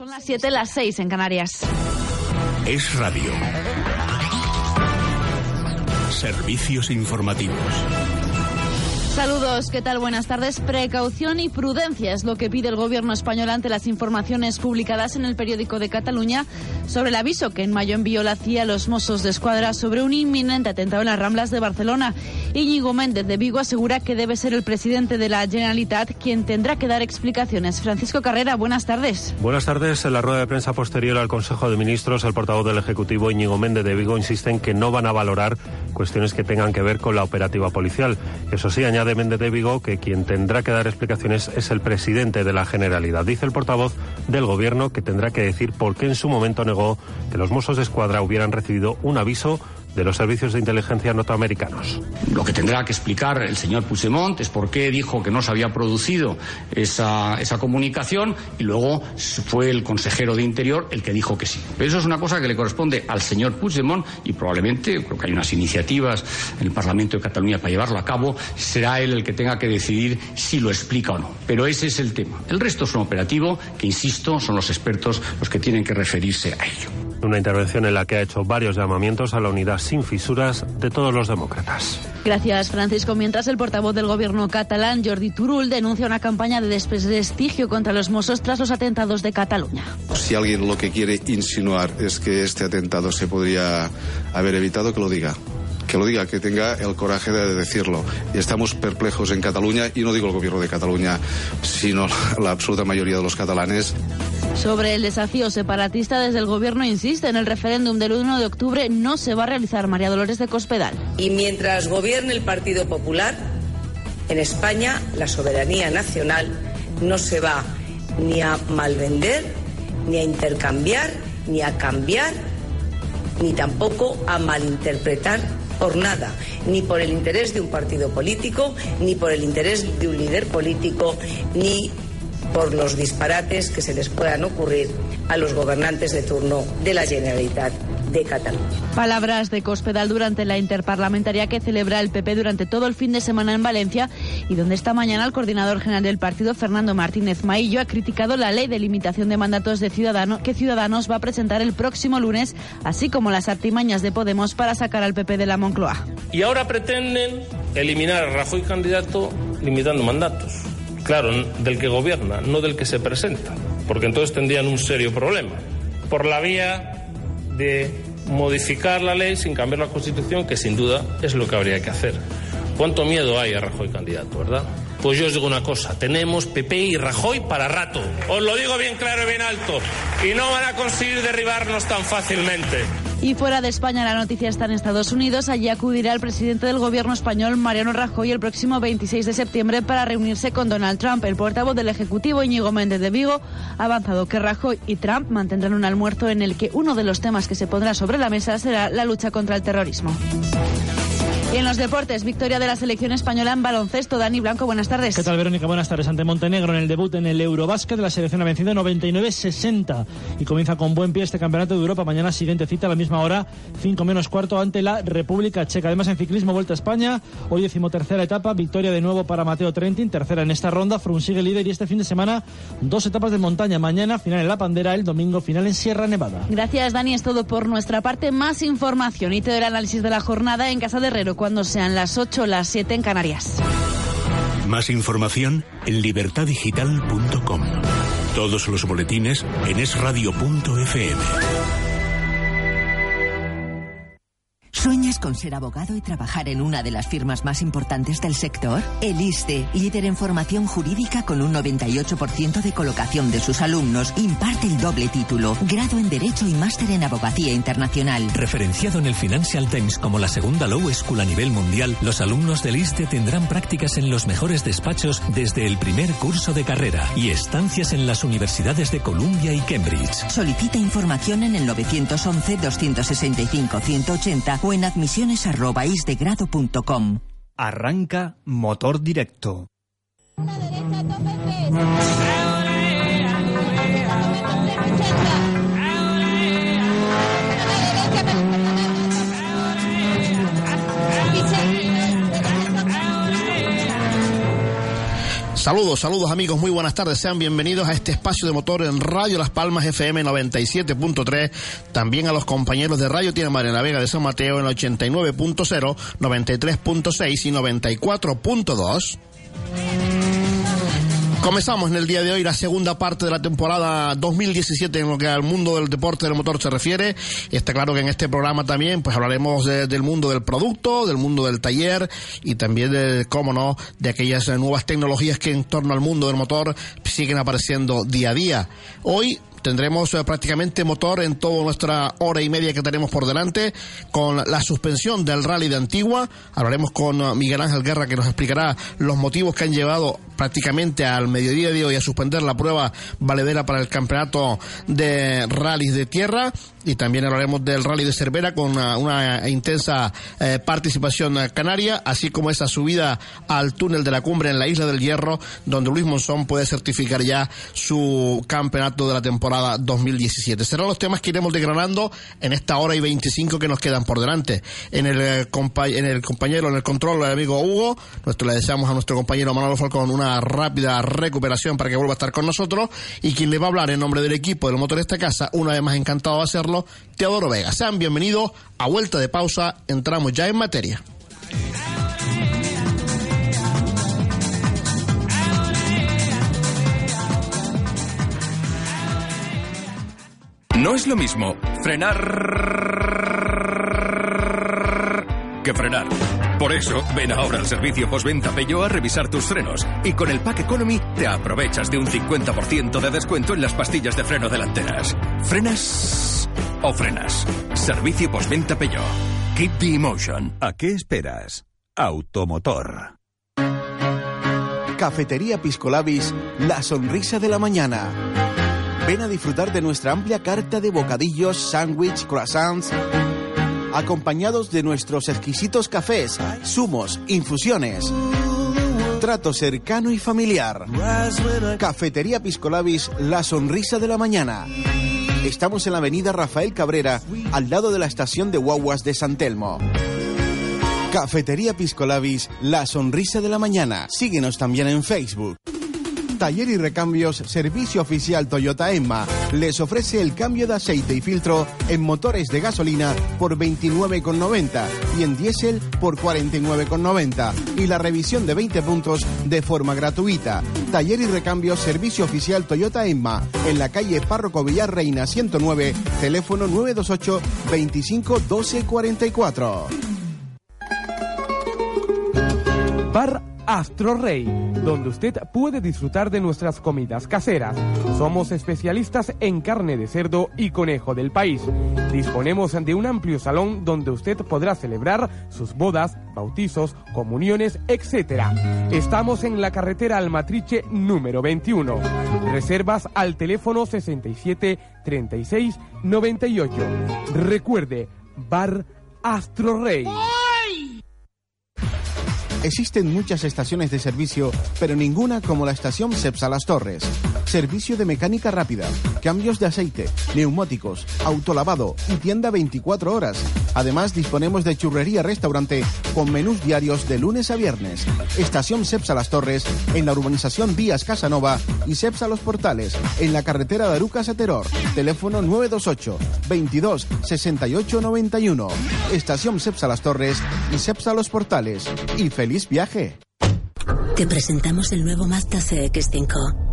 Son las 7, las 6 en Canarias. Es radio. Servicios informativos. Saludos, ¿qué tal? Buenas tardes. Precaución y prudencia es lo que pide el gobierno español ante las informaciones publicadas en el periódico de Cataluña sobre el aviso que en mayo envió la CIA a los Mossos de Escuadra sobre un inminente atentado en las Ramblas de Barcelona. Íñigo Méndez de Vigo asegura que debe ser el presidente de la Generalitat quien tendrá que dar explicaciones. Francisco Carrera, buenas tardes. Buenas tardes. En la rueda de prensa posterior al Consejo de Ministros, el portavoz del Ejecutivo Íñigo Méndez de Vigo insiste en que no van a valorar cuestiones que tengan que ver con la operativa policial. Eso sí, añade de Méndez de Vigo que quien tendrá que dar explicaciones es el presidente de la Generalidad. Dice el portavoz del Gobierno que tendrá que decir por qué en su momento negó que los Mossos de Escuadra hubieran recibido un aviso de los servicios de inteligencia norteamericanos. Lo que tendrá que explicar el señor Puigdemont es por qué dijo que no se había producido esa, esa comunicación y luego fue el consejero de Interior el que dijo que sí. Pero eso es una cosa que le corresponde al señor Puigdemont y probablemente, creo que hay unas iniciativas en el Parlamento de Cataluña para llevarlo a cabo, será él el que tenga que decidir si lo explica o no. Pero ese es el tema. El resto es un operativo que, insisto, son los expertos los que tienen que referirse a ello. Una intervención en la que ha hecho varios llamamientos a la unidad sin fisuras de todos los demócratas. Gracias, Francisco. Mientras el portavoz del gobierno catalán, Jordi Turul, denuncia una campaña de desprestigio contra los mozos tras los atentados de Cataluña. Si alguien lo que quiere insinuar es que este atentado se podría haber evitado, que lo diga que lo diga, que tenga el coraje de decirlo. Estamos perplejos en Cataluña, y no digo el gobierno de Cataluña, sino la absoluta mayoría de los catalanes. Sobre el desafío separatista, desde el Gobierno insiste en el referéndum del 1 de octubre no se va a realizar María Dolores de Cospedal. Y mientras gobierne el Partido Popular, en España la soberanía nacional no se va ni a malvender, ni a intercambiar, ni a cambiar, ni tampoco a malinterpretar por nada, ni por el interés de un partido político, ni por el interés de un líder político, ni por los disparates que se les puedan ocurrir a los gobernantes de turno de la Generalitat de Cataluña. Palabras de Cospedal durante la interparlamentaria que celebra el PP durante todo el fin de semana en Valencia y donde esta mañana el coordinador general del partido, Fernando Martínez Maillo, ha criticado la ley de limitación de mandatos de Ciudadanos que Ciudadanos va a presentar el próximo lunes, así como las artimañas de Podemos para sacar al PP de la Moncloa. Y ahora pretenden eliminar a Rajoy candidato limitando mandatos. Claro, del que gobierna, no del que se presenta, porque entonces tendrían un serio problema. Por la vía de modificar la ley sin cambiar la Constitución, que sin duda es lo que habría que hacer. ¿Cuánto miedo hay a Rajoy candidato, verdad? Pues yo os digo una cosa, tenemos PP y Rajoy para rato. Os lo digo bien claro y bien alto. Y no van a conseguir derribarnos tan fácilmente. Y fuera de España, la noticia está en Estados Unidos. Allí acudirá el presidente del gobierno español, Mariano Rajoy, el próximo 26 de septiembre para reunirse con Donald Trump. El portavoz del Ejecutivo, Íñigo Méndez de Vigo, ha avanzado que Rajoy y Trump mantendrán un almuerzo en el que uno de los temas que se pondrá sobre la mesa será la lucha contra el terrorismo. Y en los deportes, victoria de la selección española en baloncesto. Dani Blanco, buenas tardes. ¿Qué tal, Verónica? Buenas tardes. Ante Montenegro en el debut en el Eurobásquet, la selección ha vencido 99-60 y comienza con buen pie este campeonato de Europa. Mañana siguiente cita a la misma hora, 5 menos cuarto, ante la República Checa. Además, en ciclismo, Vuelta a España, hoy decimotercera etapa, victoria de nuevo para Mateo Trentin, tercera en esta ronda. Frun sigue líder y este fin de semana, dos etapas de montaña. Mañana, final en La Pandera, el domingo, final en Sierra Nevada. Gracias, Dani. Es todo por nuestra parte. Más información y te doy el análisis de la jornada en Casa de Herrero cuando sean las 8 las 7 en Canarias. Más información en libertadigital.com. Todos los boletines en esradio.fm. ¿Sueñas con ser abogado y trabajar en una de las firmas más importantes del sector? El ISTE, líder en formación jurídica con un 98% de colocación de sus alumnos, imparte el doble título, grado en Derecho y máster en Abogacía Internacional. Referenciado en el Financial Times como la segunda Law School a nivel mundial, los alumnos del ISTE tendrán prácticas en los mejores despachos desde el primer curso de carrera y estancias en las universidades de Columbia y Cambridge. Solicita información en el 911-265-180 o en admisiones.isdegrado.com. Arranca Motor Directo. Saludos, saludos amigos, muy buenas tardes, sean bienvenidos a este espacio de motor en Radio Las Palmas FM 97.3, también a los compañeros de Radio Tiene María Vega de San Mateo en 89.0, 93.6 y 94.2. Comenzamos en el día de hoy la segunda parte de la temporada 2017 en lo que al mundo del deporte del motor se refiere. Está claro que en este programa también pues hablaremos del mundo del producto, del mundo del taller y también de, cómo no, de aquellas nuevas tecnologías que en torno al mundo del motor siguen apareciendo día a día. Hoy Tendremos eh, prácticamente motor en toda nuestra hora y media que tenemos por delante con la suspensión del rally de Antigua. Hablaremos con eh, Miguel Ángel Guerra que nos explicará los motivos que han llevado prácticamente al mediodía de hoy a suspender la prueba valedera para el campeonato de rallies de tierra y también hablaremos del rally de Cervera con una, intensa eh, participación canaria, así como esa subida al túnel de la cumbre en la isla del Hierro, donde Luis Monzón puede certificar ya su campeonato de la temporada 2017. Serán los temas que iremos desgranando en esta hora y 25 que nos quedan por delante. En el, eh, en el compañero, en el control, el amigo Hugo, nuestro, le deseamos a nuestro compañero Manolo Falcón una rápida recuperación para que vuelva a estar con nosotros y quien le va a hablar en nombre del equipo del motor de esta casa, una vez más encantado de hacerlo Teodoro Vega. Sean bienvenidos a vuelta de pausa, entramos ya en materia. No es lo mismo frenar que frenar. Por eso, ven ahora al servicio postventa Peugeot a revisar tus frenos y con el Pack Economy te aprovechas de un 50% de descuento en las pastillas de freno delanteras. ¿Frenas o frenas? Servicio postventa Peugeot. Keep the emotion. ¿A qué esperas? Automotor. Cafetería Piscolabis, la sonrisa de la mañana. Ven a disfrutar de nuestra amplia carta de bocadillos, sándwich, croissants acompañados de nuestros exquisitos cafés, zumos, infusiones. Trato cercano y familiar. Cafetería Piscolabis, la sonrisa de la mañana. Estamos en la avenida Rafael Cabrera, al lado de la estación de guaguas de San Telmo. Cafetería Piscolabis, la sonrisa de la mañana. Síguenos también en Facebook. Taller y Recambios Servicio Oficial Toyota Emma les ofrece el cambio de aceite y filtro en motores de gasolina por 29,90 y en diésel por 49,90 y la revisión de 20 puntos de forma gratuita. Taller y Recambios Servicio Oficial Toyota Emma en la calle Párroco Villar Reina 109, teléfono 928 25 12 44. Bar Astro Rey, donde usted puede disfrutar de nuestras comidas caseras. Somos especialistas en carne de cerdo y conejo del país. Disponemos de un amplio salón donde usted podrá celebrar sus bodas, bautizos, comuniones, etc. Estamos en la carretera Almatriche número 21. Reservas al teléfono 67 36 98. Recuerde, Bar Astro Rey. Existen muchas estaciones de servicio, pero ninguna como la estación Cepsa Las Torres. Servicio de mecánica rápida, cambios de aceite, neumáticos, autolavado y tienda 24 horas. Además, disponemos de churrería restaurante con menús diarios de lunes a viernes. Estación Cepsa Las Torres en la urbanización Vías Casanova y Cepsa Los Portales en la carretera de Arucas a Teror. Teléfono 928 22 68 91. Estación Cepsa Las Torres y Cepsa Los Portales. Y feliz viaje. Te presentamos el nuevo Mazda CX5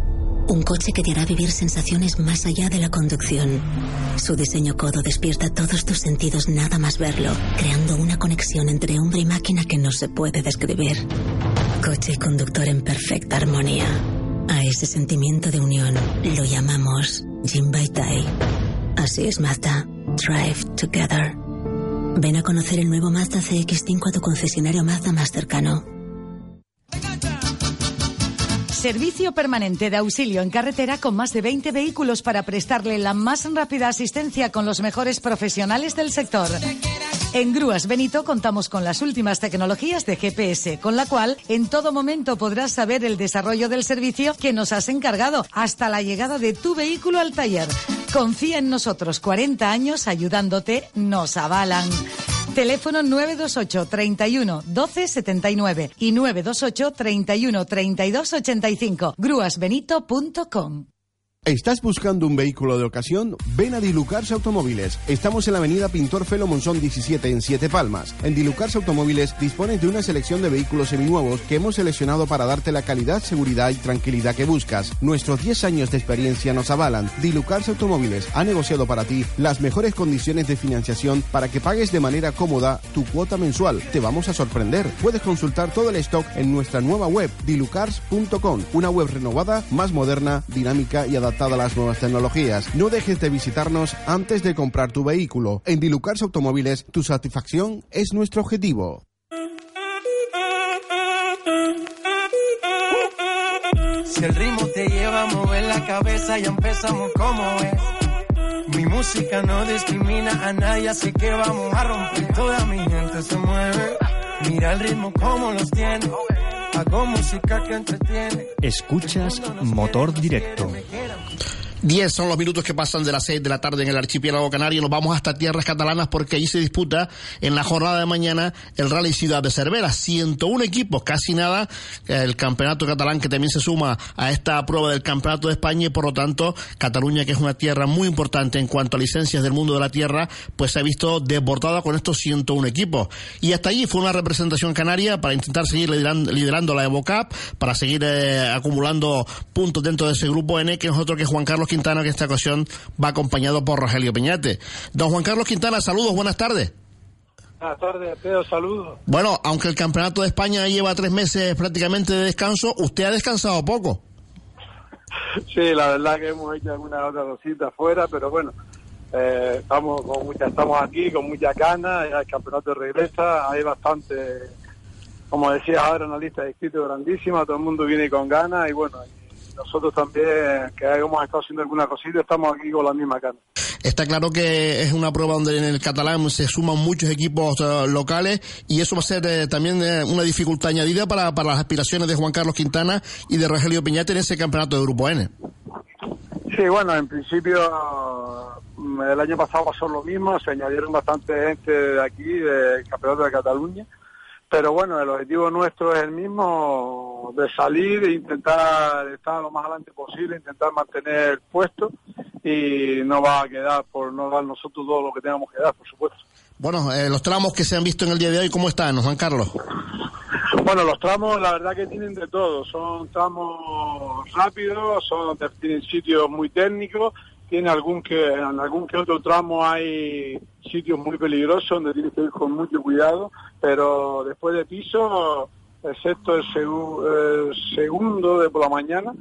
un coche que te hará vivir sensaciones más allá de la conducción. Su diseño codo despierta todos tus sentidos nada más verlo, creando una conexión entre hombre y máquina que no se puede describir. Coche y conductor en perfecta armonía. A ese sentimiento de unión lo llamamos Jim Tai. Así es Mazda. Drive Together. Ven a conocer el nuevo Mazda CX5 a tu concesionario Mazda más cercano. Servicio permanente de auxilio en carretera con más de 20 vehículos para prestarle la más rápida asistencia con los mejores profesionales del sector. En Grúas Benito contamos con las últimas tecnologías de GPS, con la cual en todo momento podrás saber el desarrollo del servicio que nos has encargado hasta la llegada de tu vehículo al taller. Confía en nosotros, 40 años ayudándote, nos avalan. Teléfono 928 31 12 79 y 928 31 32 85. grúasbenito.com. ¿Estás buscando un vehículo de ocasión? Ven a Dilucars Automóviles. Estamos en la avenida Pintor Felo Monzón 17 en Siete Palmas. En Dilucars Automóviles dispones de una selección de vehículos seminuevos que hemos seleccionado para darte la calidad, seguridad y tranquilidad que buscas. Nuestros 10 años de experiencia nos avalan. Dilucars Automóviles ha negociado para ti las mejores condiciones de financiación para que pagues de manera cómoda tu cuota mensual. Te vamos a sorprender. Puedes consultar todo el stock en nuestra nueva web dilucars.com, una web renovada, más moderna, dinámica y adaptada a las nuevas tecnologías. No dejes de visitarnos antes de comprar tu vehículo. En Dilucars Automóviles, tu satisfacción es nuestro objetivo. Si el ritmo te lleva a mover la cabeza, ya empezamos como es. Mi música no discrimina a nadie, así que vamos a romper. Toda mi gente se mueve. Mira el ritmo como los tiene. Hago música que entretiene. Escuchas Motor Directo. 10 son los minutos que pasan de las 6 de la tarde en el archipiélago canario. Nos vamos hasta tierras catalanas porque allí se disputa en la jornada de mañana el Rally Ciudad de Cervera. 101 equipos, casi nada. El campeonato catalán que también se suma a esta prueba del campeonato de España y por lo tanto Cataluña, que es una tierra muy importante en cuanto a licencias del mundo de la tierra, pues se ha visto desbordada con estos 101 equipos. Y hasta allí fue una representación canaria para intentar seguir liderando, liderando la Evo Cup, para seguir eh, acumulando puntos dentro de ese grupo N, que nosotros que es Juan Carlos Quintana, que esta ocasión va acompañado por Rogelio Peñate. Don Juan Carlos Quintana, saludos, buenas tardes. Buenas tardes, Pedro, saludos. Bueno, aunque el Campeonato de España lleva tres meses prácticamente de descanso, usted ha descansado poco. Sí, la verdad que hemos hecho alguna otra cosita afuera, pero bueno, eh, estamos con mucha, estamos aquí con mucha ganas, el campeonato regresa, hay bastante, como decía ahora, una lista de inscritos grandísima, todo el mundo viene con ganas y bueno, nosotros también, que hemos estado haciendo alguna cosita, estamos aquí con la misma cara. Está claro que es una prueba donde en el catalán se suman muchos equipos uh, locales y eso va a ser eh, también eh, una dificultad añadida para, para las aspiraciones de Juan Carlos Quintana y de Rogelio Piñate en ese campeonato de Grupo N. Sí, bueno, en principio el año pasado pasó lo mismo, se añadieron bastante gente de aquí, del Campeonato de Cataluña, pero bueno, el objetivo nuestro es el mismo, de salir e intentar estar lo más adelante posible, intentar mantener el puesto y no va a quedar por no dar nosotros todo lo que tengamos que dar, por supuesto. Bueno, eh, los tramos que se han visto en el día de hoy, ¿cómo están, Juan Carlos? Bueno, los tramos la verdad que tienen de todo, son tramos rápidos, son tienen sitios muy técnicos, tiene algún que en algún que otro tramo hay sitios muy peligrosos donde tienes que ir con mucho cuidado, pero después de piso, excepto el, el segundo de por la mañana,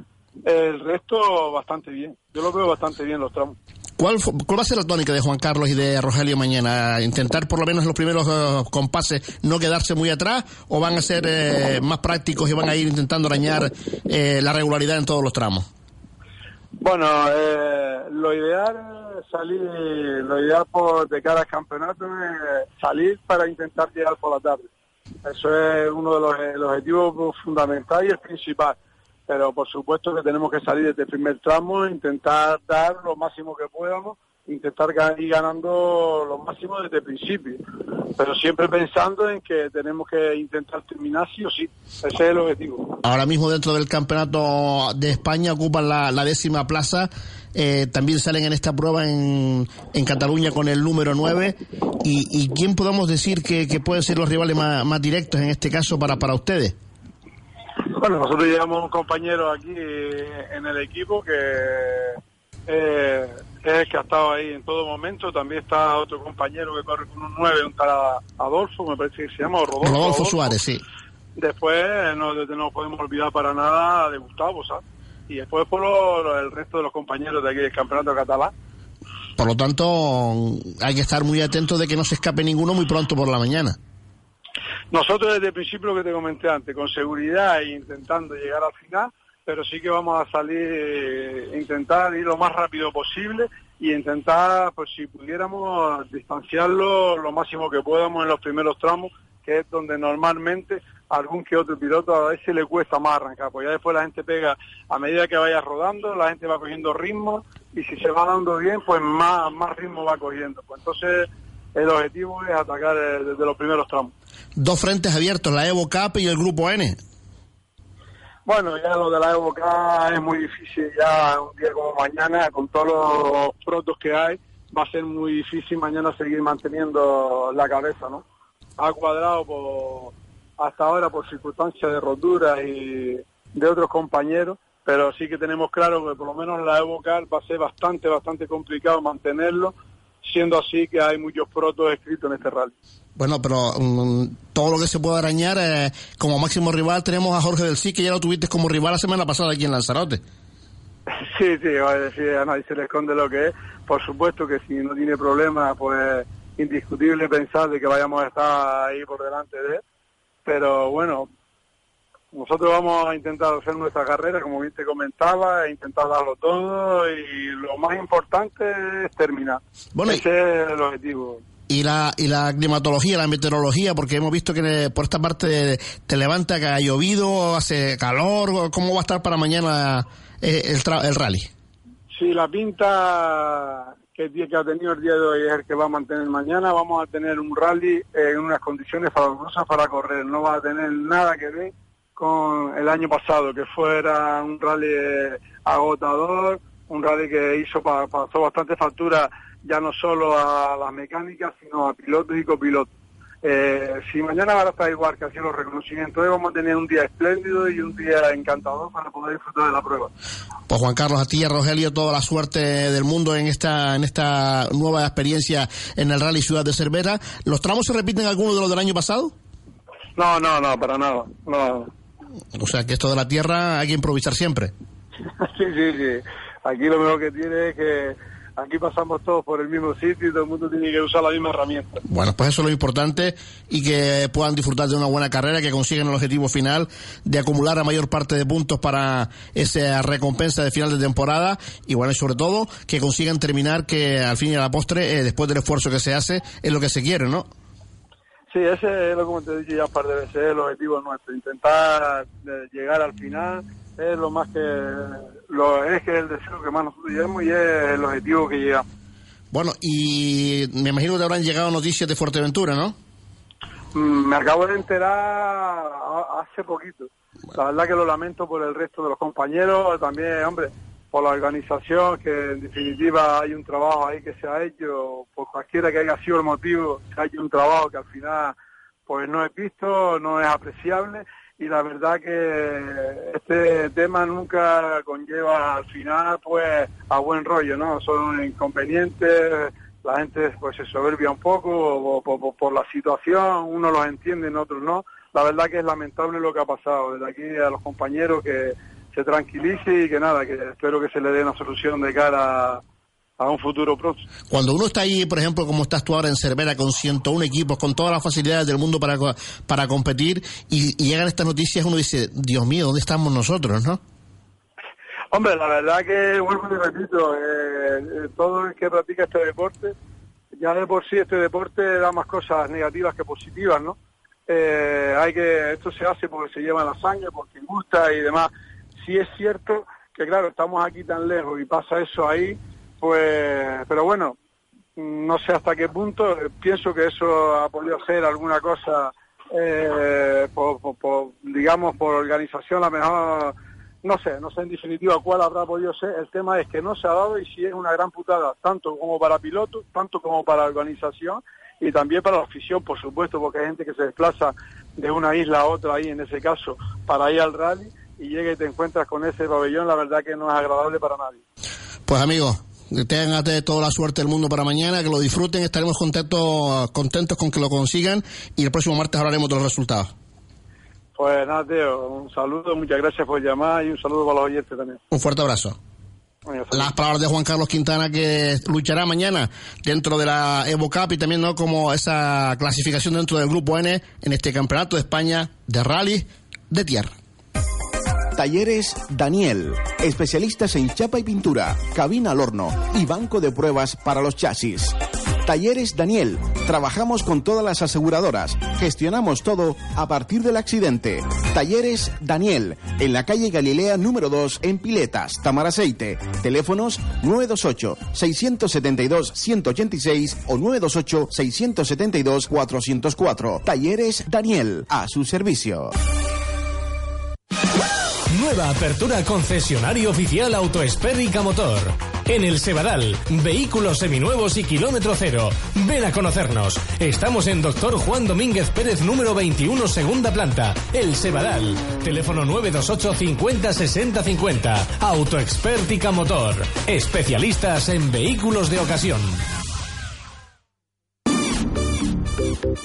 el resto bastante bien. Yo lo veo bastante bien los tramos. ¿Cuál, ¿Cuál va a ser la tónica de Juan Carlos y de Rogelio mañana? ¿Intentar por lo menos los primeros uh, compases no quedarse muy atrás o van a ser eh, más prácticos y van a ir intentando arañar eh, la regularidad en todos los tramos? Bueno, eh, lo ideal salir, lo ideal por, de cara al campeonato es salir para intentar llegar por la tarde. Eso es uno de los, el objetivo fundamental y el principal. Pero por supuesto que tenemos que salir desde el primer tramo, intentar dar lo máximo que podamos, intentar ir ganando lo máximo desde el principio. Pero siempre pensando en que tenemos que intentar terminar sí o sí. Ese es el objetivo. Ahora mismo dentro del campeonato de España ocupan la, la décima plaza. Eh, también salen en esta prueba en, en Cataluña con el número 9. ¿Y, y quién podemos decir que, que pueden ser los rivales más, más directos en este caso para, para ustedes? Bueno, nosotros llevamos un compañero aquí en el equipo que eh, es el que ha estado ahí en todo momento. También está otro compañero que corre con un 9, un tal Adolfo, me parece que se llama, Rodolfo, Rodolfo, Rodolfo. Suárez, sí. Después no, no podemos olvidar para nada de Gustavo, ¿sabes? Y después por lo, el resto de los compañeros de aquí del campeonato catalán. Por lo tanto, hay que estar muy atentos de que no se escape ninguno muy pronto por la mañana. Nosotros desde el principio lo que te comenté antes, con seguridad e intentando llegar al final, pero sí que vamos a salir, eh, intentar ir lo más rápido posible y intentar, pues si pudiéramos, distanciarlo lo máximo que podamos en los primeros tramos, que es donde normalmente algún que otro piloto a veces le cuesta más arrancar, pues ya después la gente pega, a medida que vaya rodando, la gente va cogiendo ritmo y si se va dando bien, pues más, más ritmo va cogiendo. Pues entonces el objetivo es atacar eh, desde los primeros tramos. Dos frentes abiertos, la Evo Cup y el Grupo N. Bueno, ya lo de la Cup es muy difícil, ya un día como mañana, con todos los protos que hay, va a ser muy difícil mañana seguir manteniendo la cabeza, ¿no? Ha cuadrado por, hasta ahora por circunstancias de rotura y de otros compañeros, pero sí que tenemos claro que por lo menos la Cup va a ser bastante, bastante complicado mantenerlo, siendo así que hay muchos protos escritos en este rally. Bueno, pero mm, todo lo que se pueda arañar, eh, como máximo rival tenemos a Jorge del Sí, que ya lo tuviste como rival la semana pasada aquí en Lanzarote. Sí, sí, va a decir, a nadie se le esconde lo que es. Por supuesto que si no tiene problema, pues indiscutible pensar de que vayamos a estar ahí por delante de él. Pero bueno, nosotros vamos a intentar hacer nuestra carrera, como bien te comentaba, e intentar darlo todo y lo más importante es terminar. Bueno, Ese es el objetivo. y la y la climatología, la meteorología, porque hemos visto que por esta parte te levanta que ha llovido, hace calor, ¿cómo va a estar para mañana eh, el, tra- el rally? Sí, la pinta que, que ha tenido el día de hoy es el que va a mantener mañana. Vamos a tener un rally en unas condiciones fabulosas para correr. No va a tener nada que ver con el año pasado, que fuera un rally agotador, un rally que hizo pa- pasó bastante factura ya no solo a las mecánicas, sino a pilotos y copilotos. Eh, si mañana va a estar igual que así los reconocimientos, hoy vamos a tener un día espléndido y un día encantador para poder disfrutar de la prueba. Pues Juan Carlos, a ti y a Rogelio, toda la suerte del mundo en esta, en esta nueva experiencia en el Rally Ciudad de Cervera. ¿Los tramos se repiten algunos de los del año pasado? No, no, no, para nada. No. O sea que esto de la tierra hay que improvisar siempre. Sí, sí, sí. Aquí lo mejor que tiene es que aquí pasamos todos por el mismo sitio y todo el mundo tiene que usar la misma herramienta. Bueno, pues eso es lo importante y que puedan disfrutar de una buena carrera, que consigan el objetivo final de acumular la mayor parte de puntos para esa recompensa de final de temporada y bueno, y sobre todo que consigan terminar que al fin y a la postre, eh, después del esfuerzo que se hace, es lo que se quiere, ¿no? Sí, ese es lo como te he dicho ya un par de veces, es el objetivo nuestro, intentar eh, llegar al final es lo más que lo es que el deseo que más nosotros llevamos y es el objetivo que llegamos. Bueno, y me imagino que te habrán llegado noticias de Fuerteventura, ¿no? Mm, Me acabo de enterar hace poquito. La verdad que lo lamento por el resto de los compañeros, también, hombre, la organización, que en definitiva hay un trabajo ahí que se ha hecho, por cualquiera que haya sido el motivo, se ha hecho un trabajo que al final pues no es visto, no es apreciable y la verdad que este tema nunca conlleva al final pues a buen rollo, ¿no? Son inconvenientes, la gente pues se soberbia un poco por, la situación, unos los entienden, otros no. La verdad que es lamentable lo que ha pasado. Desde aquí a los compañeros que se tranquilice y que nada, que espero que se le dé una solución de cara a, un futuro próximo. Cuando uno está ahí, por ejemplo, como estás tú ahora en Cervera, con 101 equipos, con todas las facilidades del mundo para, para competir, y, y llegan estas noticias, uno dice, Dios mío, ¿dónde estamos nosotros, no? Hombre, la verdad que, vuelvo y repito, eh, eh, todo el que practica este deporte, ya de por sí este deporte da más cosas negativas que positivas, ¿no? Eh, hay que, esto se hace porque se lleva en la sangre, porque gusta y demás. Sí es cierto que, claro, estamos aquí tan lejos y pasa eso ahí, pues, pero bueno, no sé hasta qué punto, eh, pienso que eso ha podido ser alguna cosa, eh, por, por- por, digamos, por organización, a lo mejor, no sé, no sé en definitiva cuál habrá podido ser, el tema es que no se ha dado y sí es una gran putada, tanto como para pilotos, tanto como para la organización y también para la afición, por supuesto, porque hay gente que se desplaza de una isla a otra ahí, en ese caso, para ir al rally y llega y te encuentras con ese pabellón, la verdad que no es agradable para nadie. Pues amigos, de toda la suerte del mundo para mañana, que lo disfruten, estaremos contentos, contentos con que lo consigan y el próximo martes hablaremos de los resultados. Pues nada, Teo, un saludo, muchas gracias por llamar y un saludo para los oyentes también. Un fuerte abrazo. Las palabras de Juan Carlos Quintana que luchará mañana dentro de la Evo Cup y también no como esa clasificación dentro del Grupo N en este Campeonato de España de Rally de Tierra. Talleres Daniel, especialistas en chapa y pintura, cabina al horno y banco de pruebas para los chasis. Talleres Daniel. Trabajamos con todas las aseguradoras. Gestionamos todo a partir del accidente. Talleres Daniel. En la calle Galilea número 2 en Piletas, Tamaraceite. Teléfonos 928-672-186 o 928-672-404. Talleres Daniel. A su servicio. Nueva apertura concesionario oficial Autoespérica Motor. En el Sebadal, vehículos seminuevos y kilómetro cero. Ven a conocernos. Estamos en Doctor Juan Domínguez Pérez número 21, segunda planta. El Sebadal. Teléfono 928 50 60 50. Autoexpértica Motor. Especialistas en vehículos de ocasión.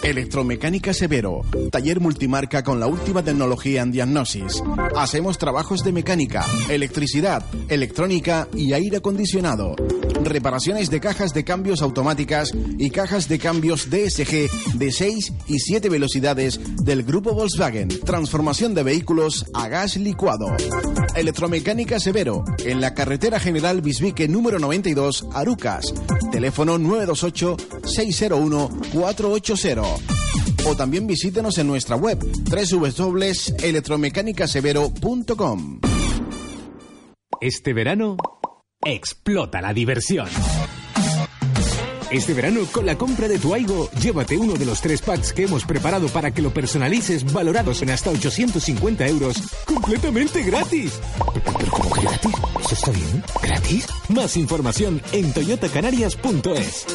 Electromecánica Severo, taller multimarca con la última tecnología en diagnosis. Hacemos trabajos de mecánica, electricidad, electrónica y aire acondicionado. Reparaciones de cajas de cambios automáticas y cajas de cambios DSG de 6 y 7 velocidades del grupo Volkswagen. Transformación de vehículos a gas licuado. Electromecánica Severo, en la carretera general Bisbique número 92, Arucas. Teléfono 928 601 480 o también visítenos en nuestra web www.electromecánicasevero.com. Este verano, explota la diversión. Este verano, con la compra de tu Aigo, llévate uno de los tres packs que hemos preparado para que lo personalices, valorados en hasta 850 euros, completamente gratis. ¿Pero cómo que gratis? ¿Eso está bien? ¿Gratis? Más información en toyotacanarias.es.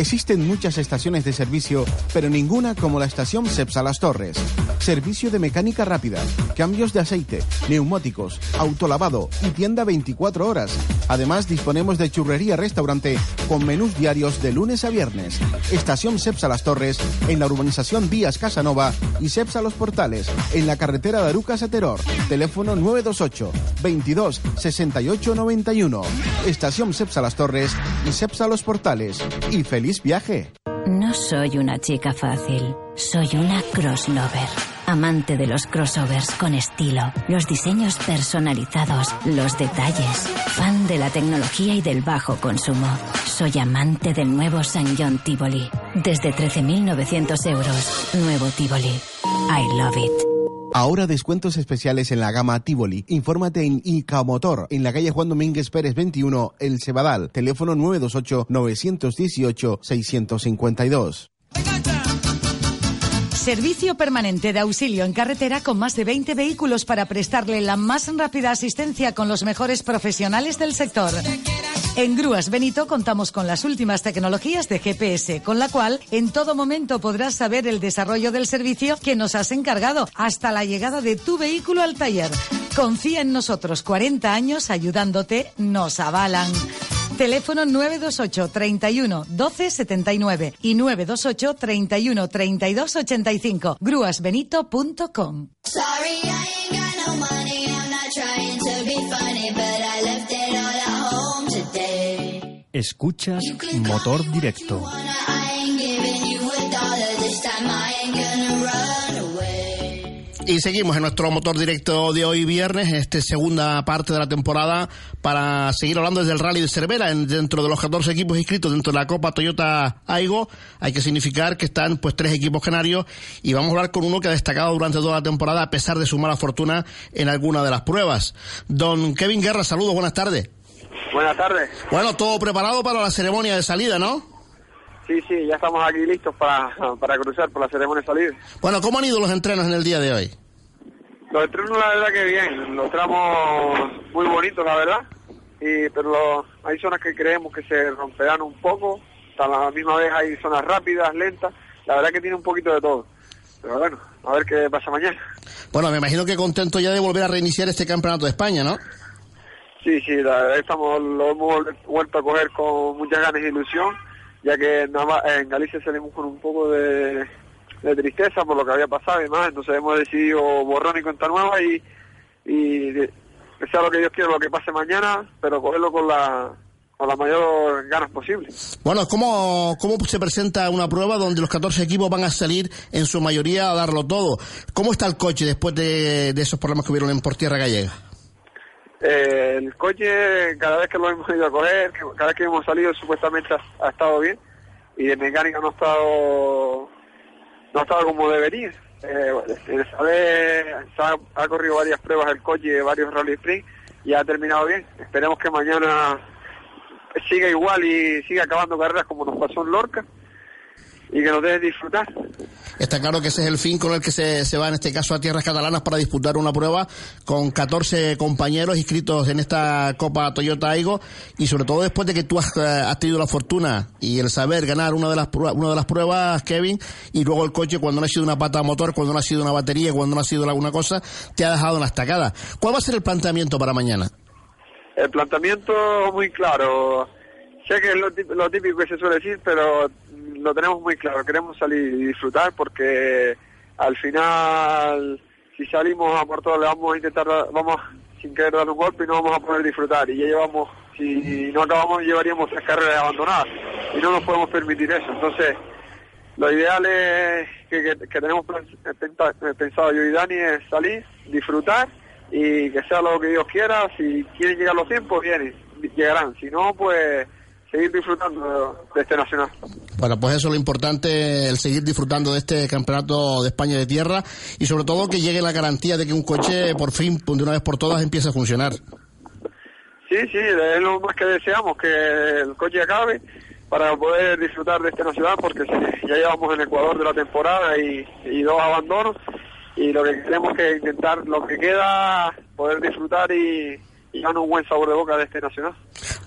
Existen muchas estaciones de servicio, pero ninguna como la estación Cepsa Las Torres. Servicio de mecánica rápida, cambios de aceite, neumáticos, autolavado y tienda 24 horas. Además, disponemos de churrería restaurante con menús diarios de lunes a viernes. Estación Cepsa Las Torres en la urbanización Vías Casanova y Cepsa Los Portales en la carretera de Arucas. Teléfono 928 22 68 91. Estación Cepsa Las Torres y Cepsa Los Portales. Y feliz viaje. No soy una chica fácil, soy una crosslover. Amante de los crossovers con estilo, los diseños personalizados, los detalles. Fan de la tecnología y del bajo consumo. Soy amante del nuevo San John Tivoli. Desde 13.900 euros. Nuevo Tivoli. I love it. Ahora descuentos especiales en la gama Tivoli. Infórmate en Icamotor, en la calle Juan Domínguez Pérez 21, El Cebadal. Teléfono 928-918-652. Servicio permanente de auxilio en carretera con más de 20 vehículos para prestarle la más rápida asistencia con los mejores profesionales del sector. En Grúas Benito contamos con las últimas tecnologías de GPS, con la cual en todo momento podrás saber el desarrollo del servicio que nos has encargado hasta la llegada de tu vehículo al taller. Confía en nosotros, 40 años ayudándote, nos avalan. Teléfono 928 31 12 79 y 928 31 32 85. Grúasbenito.com. Sorry, I ain't got no money. Gonna run away. Y seguimos en nuestro motor directo de hoy viernes, esta segunda parte de la temporada, para seguir hablando desde el Rally de Cervera. En- dentro de los 14 equipos inscritos dentro de la Copa Toyota Aigo, hay que significar que están pues tres equipos canarios y vamos a hablar con uno que ha destacado durante toda la temporada a pesar de su mala fortuna en alguna de las pruebas. Don Kevin Guerra, saludos, buenas tardes. Buenas tardes. Bueno, todo preparado para la ceremonia de salida, ¿no? Sí, sí, ya estamos aquí listos para, para cruzar por la ceremonia de salida. Bueno, ¿cómo han ido los entrenos en el día de hoy? Los entrenos, la verdad que bien, los tramos muy bonitos, la verdad, y, pero hay zonas que creemos que se romperán un poco, a la misma vez hay zonas rápidas, lentas, la verdad que tiene un poquito de todo. Pero bueno, a ver qué pasa mañana. Bueno, me imagino que contento ya de volver a reiniciar este campeonato de España, ¿no? Sí, sí, la estamos, lo hemos vuelto a coger con muchas ganas y ilusión, ya que en Galicia salimos con un poco de, de tristeza por lo que había pasado y demás, entonces hemos decidido borrón y cuenta nueva y, y que sea lo que Dios quiera, lo que pase mañana, pero cogerlo con la con la mayor ganas posible. Bueno, ¿cómo, ¿cómo se presenta una prueba donde los 14 equipos van a salir en su mayoría a darlo todo? ¿Cómo está el coche después de, de esos problemas que hubieron en por tierra gallega? El coche, cada vez que lo hemos ido a coger, cada vez que hemos salido, supuestamente ha, estado bien. Y de mecánica no ha estado, no estado como debería. Eh, ha corrido varias pruebas el coche, varios rally sprint, y ha terminado bien. Esperemos que mañana siga igual y siga acabando carreras como nos pasó en Lorca y que nos deje disfrutar. Está claro que ese es el fin con el que se, se va en este caso a tierras catalanas para disputar una prueba con 14 compañeros inscritos en esta Copa Toyota Aigo y sobre todo después de que tú has, eh, has tenido la fortuna y el saber ganar una de las pruebas, una de las pruebas, Kevin, y luego el coche cuando no ha sido una pata motor, cuando no ha sido una batería, cuando no ha sido alguna cosa, te ha dejado en la estacada. ¿Cuál va a ser el planteamiento para mañana? El planteamiento muy claro. Sé que es lo típico, lo típico que se suele decir, pero lo tenemos muy claro. Queremos salir y disfrutar porque al final, si salimos a por todo, le vamos a intentar, vamos sin querer dar un golpe y no vamos a poder disfrutar. Y ya llevamos, si no acabamos, llevaríamos tres carreras abandonadas y no nos podemos permitir eso. Entonces, lo ideal es que, que- tenemos pensado yo y Dani es salir, disfrutar y que sea lo que Dios quiera. Si quieren llegar los tiempos, vienen, llegarán. Si no, pues seguir disfrutando de este nacional. Bueno, pues eso es lo importante, el seguir disfrutando de este campeonato de España de tierra y sobre todo que llegue la garantía de que un coche por fin, de una vez por todas, empiece a funcionar. Sí, sí, es lo más que deseamos, que el coche acabe para poder disfrutar de este nacional, porque ya llevamos en Ecuador de la temporada y, y dos abandonos, y lo que queremos que intentar, lo que queda, poder disfrutar y, y dar un buen sabor de boca de este nacional.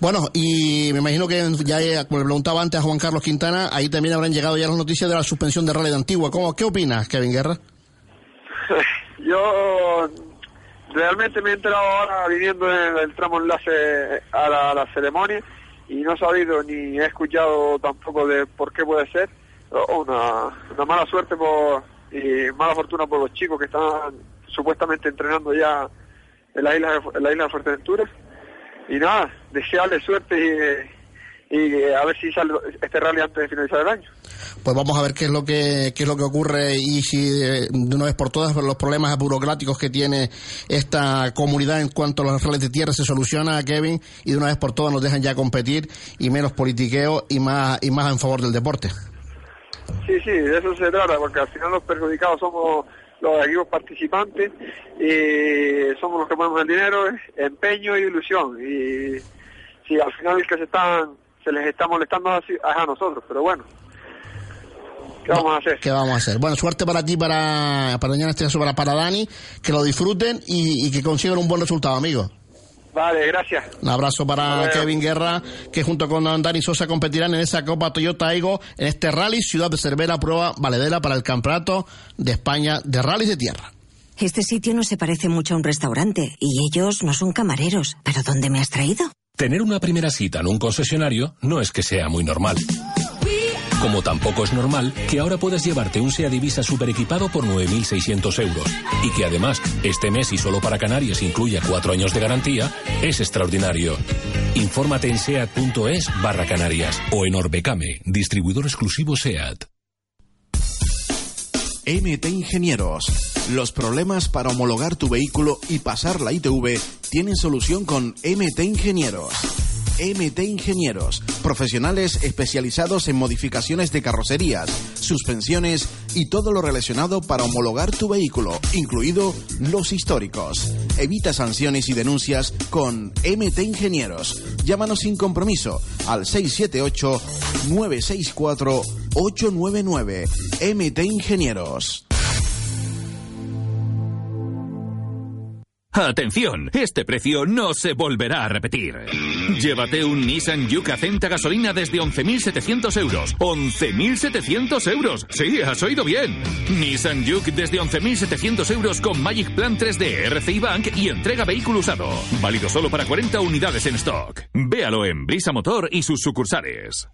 Bueno, y me imagino que ya, eh, como le preguntaba antes a Juan Carlos Quintana, ahí también habrán llegado ya las noticias de la suspensión de Rally de Antigua. ¿Cómo, ¿Qué opinas, Kevin Guerra? Yo realmente me he enterado ahora viniendo en el tramo enlace a la, a la ceremonia y no he sabido ni he escuchado tampoco de por qué puede ser. Una, una mala suerte por, y mala fortuna por los chicos que están supuestamente entrenando ya en la isla de, en la isla de Fuerteventura. Y nada, desearle suerte y, y a ver si sale este rally antes de finalizar el año. Pues vamos a ver qué es lo que qué es lo que ocurre y si eh, de una vez por todas los problemas burocráticos que tiene esta comunidad en cuanto a los rallies de tierra se soluciona, Kevin, y de una vez por todas nos dejan ya competir y menos politiqueo y más y más en favor del deporte. Sí, sí, de eso se trata, porque al final los perjudicados somos los equipos participantes y somos los que ponemos el dinero, empeño y ilusión. Y si al final el que se están se les está molestando así- a nosotros, pero bueno, ¿qué vamos a hacer? ¿Qué vamos a hacer? Bueno, suerte para ti, para, para mañana, este para, para Dani, que lo disfruten y, que consigan un buen resultado, amigo. Vale, gracias. Un abrazo para. Kevin Guerra, que junto con Dani Sosa competirán en esa Copa Toyota Aigo en este rally Ciudad de Cervera, prueba valedera para el Campeonato de España de Rallys de Tierra. Este sitio no se parece mucho a un restaurante y ellos no son camareros. ¿Pero dónde me has traído? Tener una primera cita en un concesionario no es que sea muy normal. Como tampoco es normal que ahora puedas llevarte un SEA Divisa super equipado por 9.600 euros y que además este mes y solo para Canarias incluya cuatro años de garantía, es extraordinario. Infórmate en seat.es barra Canarias o en Orbecame, distribuidor exclusivo SEAT. MT Ingenieros. Los problemas para homologar tu vehículo y pasar la ITV tienen solución con MT Ingenieros. MT Ingenieros, profesionales especializados en modificaciones de carrocerías, suspensiones y todo lo relacionado para homologar tu vehículo, incluido los históricos. Evita sanciones y denuncias con MT Ingenieros. Llámanos sin compromiso al 678 964 899 MT Ingenieros. Atención, este precio no se volverá a repetir. Llévate un Nissan Juke Acenta gasolina desde 11.700 euros. ¡11.700 euros! Sí, has oído bien. Nissan Juke desde 11.700 euros con Magic Plan 3D, RCI Bank y entrega vehículo usado. Válido solo para 40 unidades en stock. Véalo en Brisa Motor y sus sucursales.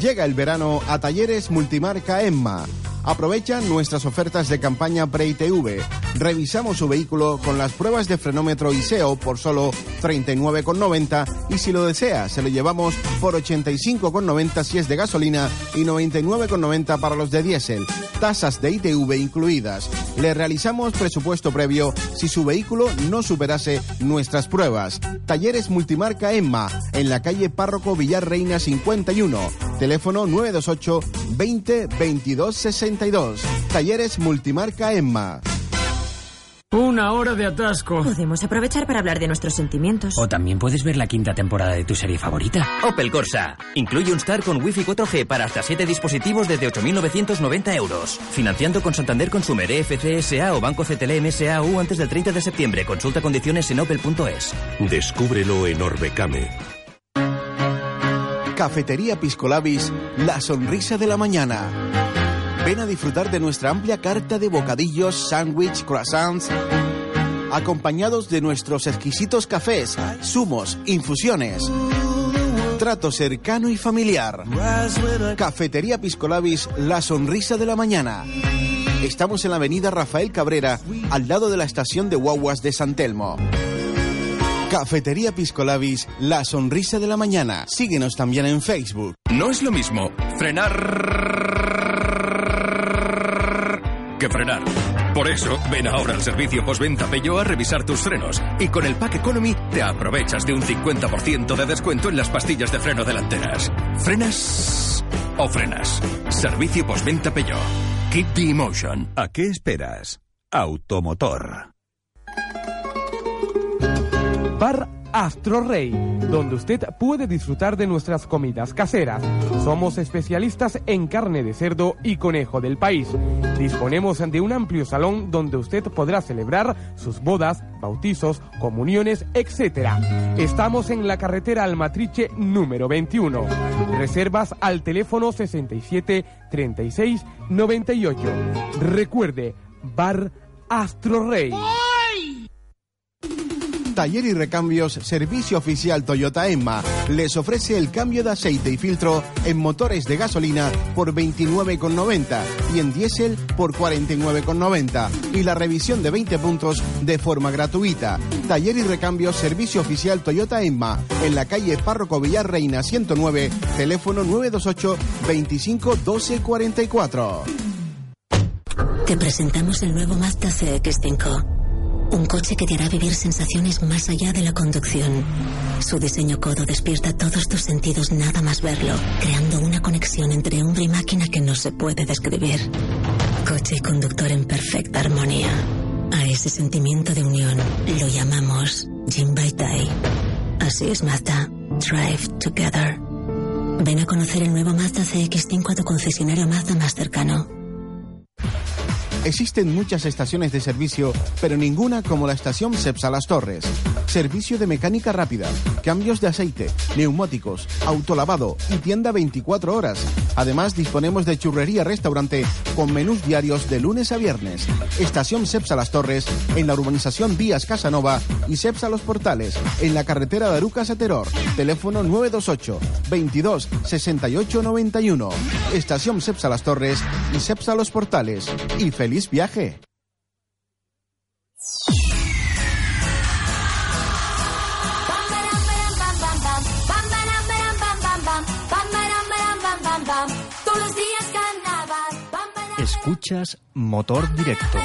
Llega el verano a Talleres Multimarca Emma. Aprovecha nuestras ofertas de campaña Pre-ITV. Revisamos su vehículo con las pruebas de frenómetro ISEO por solo 39,90 y si lo desea, se lo llevamos por 85,90 si es de gasolina y 99,90 para los de diésel. Tasas de ITV incluidas. Le realizamos presupuesto previo si su vehículo no superase nuestras pruebas. Talleres Multimarca Emma, en la calle Párroco Villar Reina 51. Teléfono 928 20 22 62. Talleres Multimarca Emma. Una hora de atasco. Podemos aprovechar para hablar de nuestros sentimientos. O también puedes ver la quinta temporada de tu serie favorita. Opel Corsa. Incluye un Star con Wi-Fi 4G para hasta 7 dispositivos desde 8.990 euros. Financiando con Santander Consumer, EFCSA o Banco CTLM SAU antes del 30 de septiembre. Consulta condiciones en opel.es. Descúbrelo en Orbecame. Cafetería Piscolabis, la sonrisa de la mañana. Ven a disfrutar de nuestra amplia carta de bocadillos, sándwich, croissants, acompañados de nuestros exquisitos cafés, zumos, infusiones. Trato cercano y familiar. Cafetería Piscolabis, la sonrisa de la mañana. Estamos en la avenida Rafael Cabrera, al lado de la estación de guaguas de San Telmo. Cafetería Piscolabis, la sonrisa de la mañana. Síguenos también en Facebook. No es lo mismo frenar que frenar. Por eso, ven ahora al servicio postventa Peugeot a revisar tus frenos. Y con el Pack Economy te aprovechas de un 50% de descuento en las pastillas de freno delanteras. ¿Frenas o frenas? Servicio postventa Peugeot. Keep the emotion. ¿A qué esperas? Automotor. Bar Astro Rey, donde usted puede disfrutar de nuestras comidas caseras. Somos especialistas en carne de cerdo y conejo del país. Disponemos de un amplio salón donde usted podrá celebrar sus bodas, bautizos, comuniones, etc. Estamos en la carretera Almatriche número 21. Reservas al teléfono 67 36 98. Recuerde, Bar Astro Rey. Taller y Recambios Servicio Oficial Toyota Emma les ofrece el cambio de aceite y filtro en motores de gasolina por 29,90 y en diésel por 49,90 y la revisión de 20 puntos de forma gratuita. Taller y Recambios Servicio Oficial Toyota Emma en la calle Párroco Villar Reina 109, teléfono 928 25 12 44. Te presentamos el nuevo Mazda CX5. Un coche que te hará vivir sensaciones más allá de la conducción. Su diseño codo despierta todos tus sentidos nada más verlo, creando una conexión entre hombre y máquina que no se puede describir. Coche y conductor en perfecta armonía. A ese sentimiento de unión lo llamamos Jim Baitai. Así es Mazda. Drive Together. Ven a conocer el nuevo Mazda CX5 a tu concesionario Mazda más cercano. Existen muchas estaciones de servicio, pero ninguna como la estación Cepsa Las Torres. Servicio de mecánica rápida, cambios de aceite, neumáticos, autolavado y tienda 24 horas. Además, disponemos de churrería restaurante con menús diarios de lunes a viernes. Estación Cepsa Las Torres en la urbanización Vías Casanova y Cepsa Los Portales en la carretera de Arucas. Teléfono 928 22 68 91. Estación Cepsa Las Torres y Cepsa Los Portales. Y feliz viaje. Escuchas Motor Directo.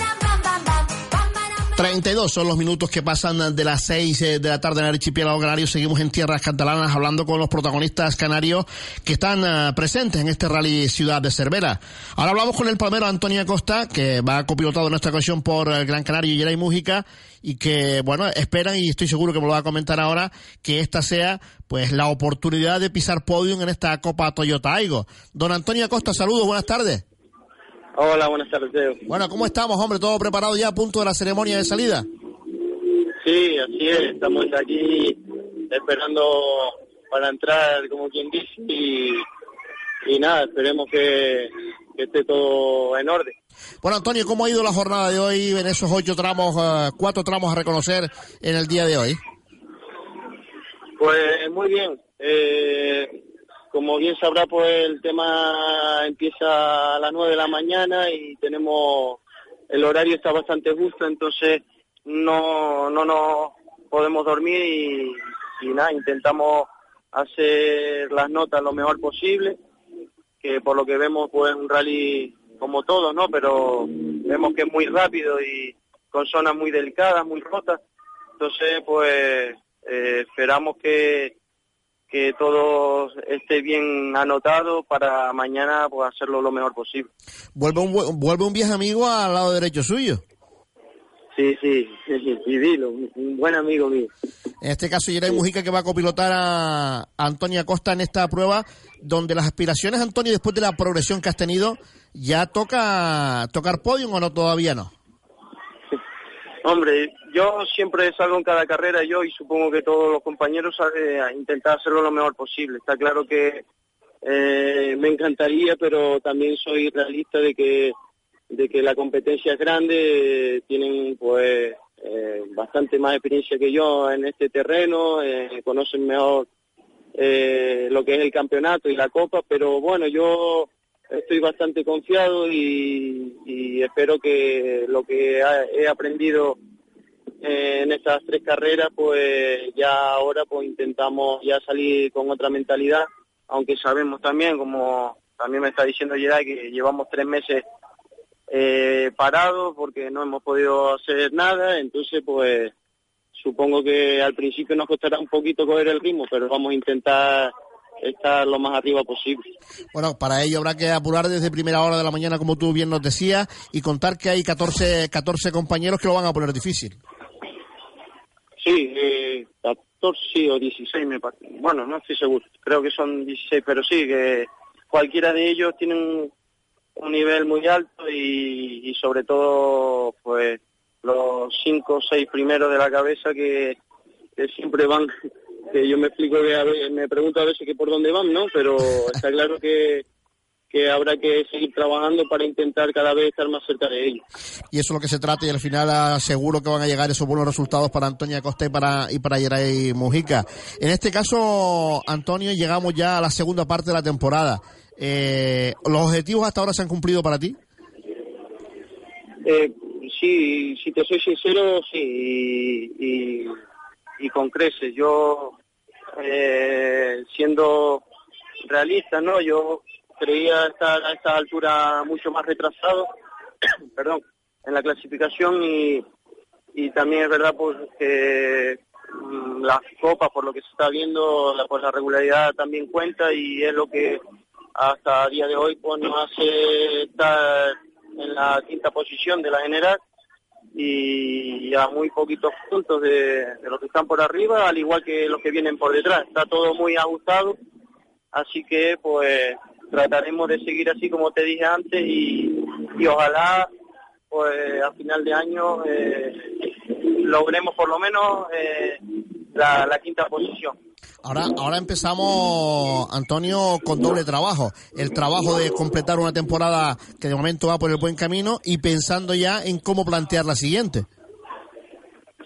32 son los minutos que pasan de las 6 de la tarde en el archipiélago canario. Seguimos en tierras catalanas hablando con los protagonistas canarios que están uh, presentes en este rally Ciudad de Cervera. Ahora hablamos con el palmero Antonio Costa, que va copilotado en esta ocasión por el Gran Canario Yeray Mújica, y que, bueno, esperan, y estoy seguro que me lo va a comentar ahora, que esta sea, pues, la oportunidad de pisar podium en esta Copa Toyota Aigo. Don Antonio Costa, saludos, buenas tardes. Hola, buenas tardes. Teo. Bueno, ¿cómo estamos, hombre? ¿Todo preparado ya a punto de la ceremonia de salida? Sí, así es. Estamos aquí esperando para entrar, como quien dice, y, y nada, esperemos que, que esté todo en orden. Bueno, Antonio, ¿cómo ha ido la jornada de hoy en esos ocho tramos, eh, cuatro tramos a reconocer en el día de hoy? Pues muy bien. Eh, como bien sabrá, pues el tema empieza a las 9 de la mañana y tenemos el horario está bastante justo, entonces no no nos podemos dormir y, nada, intentamos hacer las notas lo mejor posible, que por lo que vemos pues un rally como todo, ¿no? Pero vemos que es muy rápido y con zonas muy delicadas, muy rotas. Entonces, pues eh, esperamos que, que todo esté bien anotado para mañana pues, hacerlo lo mejor posible. Vuelve un, vuelve un viejo amigo al lado derecho suyo. Sí, sí, y dilo, un buen amigo mío. En este caso, Yeray Mujica que va a copilotar a, a Antonio Acosta en esta prueba, donde las aspiraciones, Antonio, después de la progresión que has tenido, ya toca tocar podium o no todavía no. Hombre, yo siempre salgo en cada carrera yo y supongo que todos los compañeros eh, a intentar hacerlo lo mejor posible. Está claro que eh, me encantaría, pero también soy realista de que de que la competencia es grande, tienen pues eh, bastante más experiencia que yo en este terreno, conocen mejor lo que es el campeonato y la copa, pero bueno, yo estoy bastante confiado y, espero que lo que he aprendido eh, en estas tres carreras, pues ya ahora pues intentamos ya salir con otra mentalidad, aunque sabemos también, como también me está diciendo Gerard, que llevamos tres meses eh, parados porque no hemos podido hacer nada, entonces pues supongo que al principio nos costará un poquito coger el ritmo, pero vamos a intentar estar lo más arriba posible. Bueno, para ello habrá que apurar desde primera hora de la mañana, como tú bien nos decías, y contar que hay 14, 14 compañeros que lo van a poner difícil. Sí, eh, 14 o 16 me parece. Bueno, no estoy seguro. Creo que son 16, pero sí, que cualquiera de ellos tiene un, un nivel muy alto y, y sobre todo, pues, los cinco o seis primeros de la cabeza que, que siempre van, que yo me explico que a ve- me pregunto a veces que por dónde van, ¿no? Pero está claro que, que habrá que seguir trabajando para intentar cada vez estar más cerca de ellos. Y eso es lo que se trata y al final seguro que van a llegar esos buenos resultados para Antonio Acosta y para, y para Yeray Mujica. En este caso, Antonio, llegamos ya a la segunda parte de la temporada. Eh, ¿Los objetivos hasta ahora se han cumplido para ti? Eh, sí, si te soy sincero, sí, y, y- y con creces. Yo, eh, siendo realista, ¿no? Yo creía estar a esta altura mucho más retrasado, perdón, en la clasificación y, y también es verdad pues que mm, las copas, por lo que se está viendo, la, pues la regularidad también cuenta y es lo que hasta el día de hoy pues nos hace estar en la quinta posición de la general y a muy poquitos puntos de, los que están por arriba, al igual que los que vienen por detrás. Está todo muy ajustado, así que pues trataremos de seguir así como te dije antes y, y ojalá pues a final de año eh, logremos por lo menos eh, la quinta posición. Ahora, ahora empezamos, Antonio, con doble trabajo. El trabajo de completar una temporada que de momento va por el buen camino y pensando ya en cómo plantear la siguiente.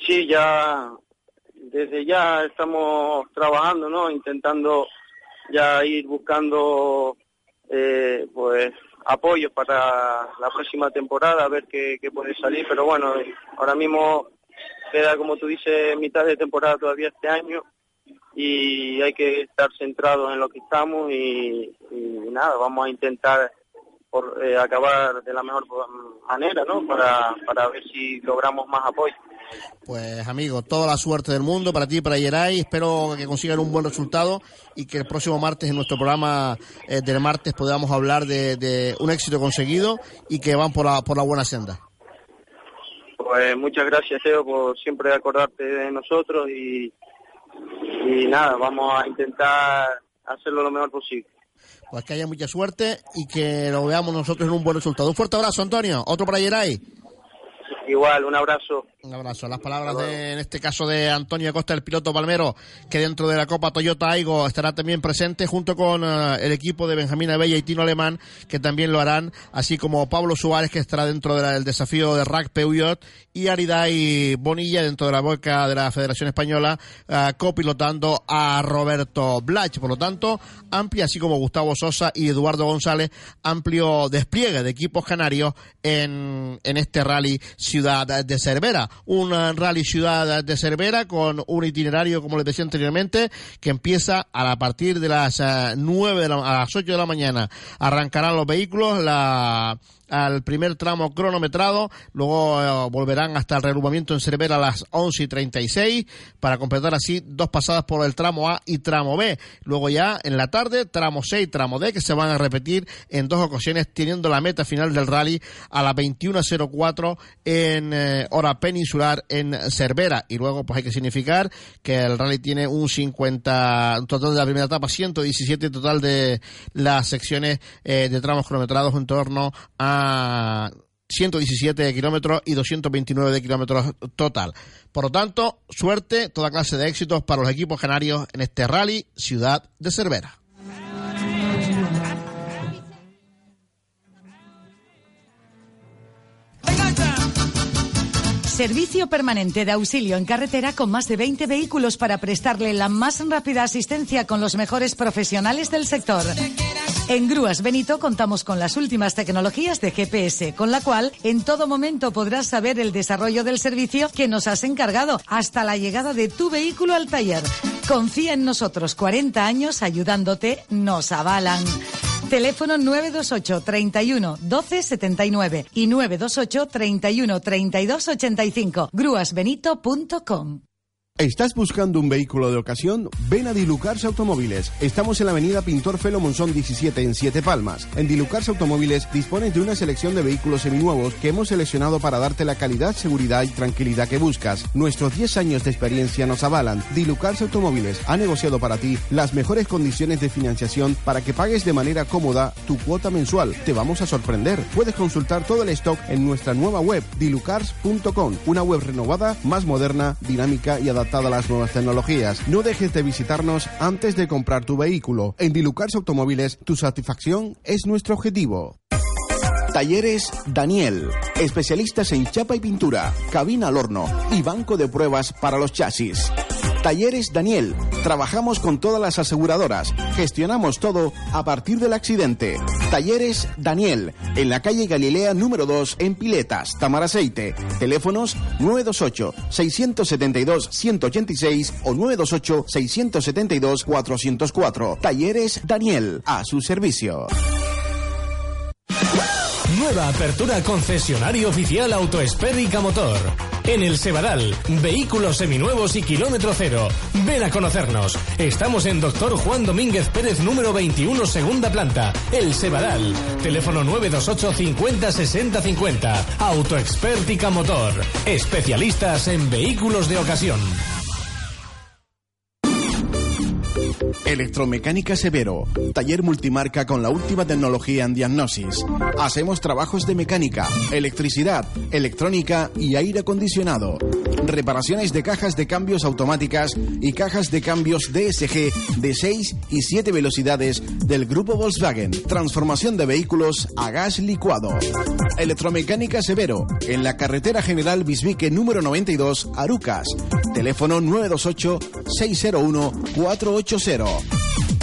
Sí, ya desde ya estamos trabajando, ¿no? Intentando ya ir buscando eh, pues apoyos para la próxima temporada, a ver qué puede salir. Pero bueno, ahora mismo queda, como tú dices, mitad de temporada todavía este año y hay que estar centrados en lo que estamos y, y nada, vamos a intentar por, eh, acabar de la mejor manera, ¿no? Para, para ver si logramos más apoyo. Pues amigo, toda la suerte del mundo para ti y para Yeray. Espero que consigan un buen resultado y que el próximo martes en nuestro programa eh, del martes podamos hablar de, de un éxito conseguido y que van por la, por la buena senda. Pues muchas gracias, Teo, por siempre acordarte de nosotros y, y nada, vamos a intentar hacerlo lo mejor posible. Pues que haya mucha suerte y que lo veamos nosotros en un buen resultado. Un fuerte abrazo, Antonio. Otro para Yeray. Igual, un abrazo. Un abrazo. Las palabras de, en este caso de Antonio Costa, el piloto palmero, que dentro de la Copa Toyota Aigo estará también presente junto con uh, el equipo de Benjamín Abella y Tino Alemán, que también lo harán, así como Pablo Suárez, que estará dentro del desafío de RAC Peugeot, y Aridai Bonilla, dentro de la boca de la Federación Española, uh, copilotando a Roberto Blach. Por lo tanto, amplia, así como Gustavo Sosa y Eduardo González, amplio despliegue de equipos canarios en, en este rally Ciudad de Cervera un rally ciudad de Cervera con un itinerario, como les decía anteriormente, que empieza a partir de las uh, 9 de la, a las 8 de la mañana. Arrancarán los vehículos, la al primer tramo cronometrado, luego eh, volverán hasta el reagrupamiento en Cervera a las 11 y 36 para completar así dos pasadas por el tramo A y tramo B. Luego ya en la tarde, tramo C y tramo D que se van a repetir en dos ocasiones teniendo la meta final del rally a las 21.04 en eh, hora peninsular en Cervera. Y luego pues hay que significar que el rally tiene un 50, un total de la primera etapa, 117 total de las secciones eh, de tramos cronometrados en torno a 117 kilómetros y 229 de kilómetros total. Por lo tanto, suerte, toda clase de éxitos para los equipos canarios en este rally Ciudad de Cervera. Servicio permanente de auxilio en carretera con más de 20 vehículos para prestarle la más rápida asistencia con los mejores profesionales del sector. En Grúas Benito contamos con las últimas tecnologías de GPS, con la cual en todo momento podrás saber el desarrollo del servicio que nos has encargado hasta la llegada de tu vehículo al taller. Confía en nosotros, 40 años ayudándote, nos avalan. Teléfono 928 31 12 79 y 928 31 32 85. Grúasbenito.com. ¿Estás buscando un vehículo de ocasión? Ven a Dilucars Automóviles. Estamos en la avenida Pintor Felo Monzón 17 en Siete Palmas. En Dilucars Automóviles dispones de una selección de vehículos seminuevos que hemos seleccionado para darte la calidad, seguridad y tranquilidad que buscas. Nuestros 10 años de experiencia nos avalan. Dilucars Automóviles ha negociado para ti las mejores condiciones de financiación para que pagues de manera cómoda tu cuota mensual. Te vamos a sorprender. Puedes consultar todo el stock en nuestra nueva web dilucars.com, una web renovada, más moderna, dinámica y adaptada las nuevas tecnologías. No dejes de visitarnos antes de comprar tu vehículo. En Dilucars Automóviles, tu satisfacción es nuestro objetivo. Talleres Daniel, especialistas en chapa y pintura, cabina al horno y banco de pruebas para los chasis. Talleres Daniel, trabajamos con todas las aseguradoras, gestionamos todo a partir del accidente. Talleres Daniel, en la calle Galilea número 2 en Piletas, Tamaraceite. Teléfonos 928-672-186 o 928-672-404. Talleres Daniel, a su servicio. Nueva apertura concesionario oficial Autoespérica Motor. En el Sebaral, vehículos seminuevos y kilómetro cero. Ven a conocernos. Estamos en Doctor Juan Domínguez Pérez número 21, segunda planta. El Sebaral. Teléfono 928 50 60 50. Autoexpértica Motor. Especialistas en vehículos de ocasión. Electromecánica Severo, taller multimarca con la última tecnología en diagnosis. Hacemos trabajos de mecánica, electricidad, electrónica y aire acondicionado. Reparaciones de cajas de cambios automáticas y cajas de cambios DSG de 6 y 7 velocidades del grupo Volkswagen. Transformación de vehículos a gas licuado. Electromecánica Severo, en la carretera general Bisbique número 92, Arucas. Teléfono 928 601 480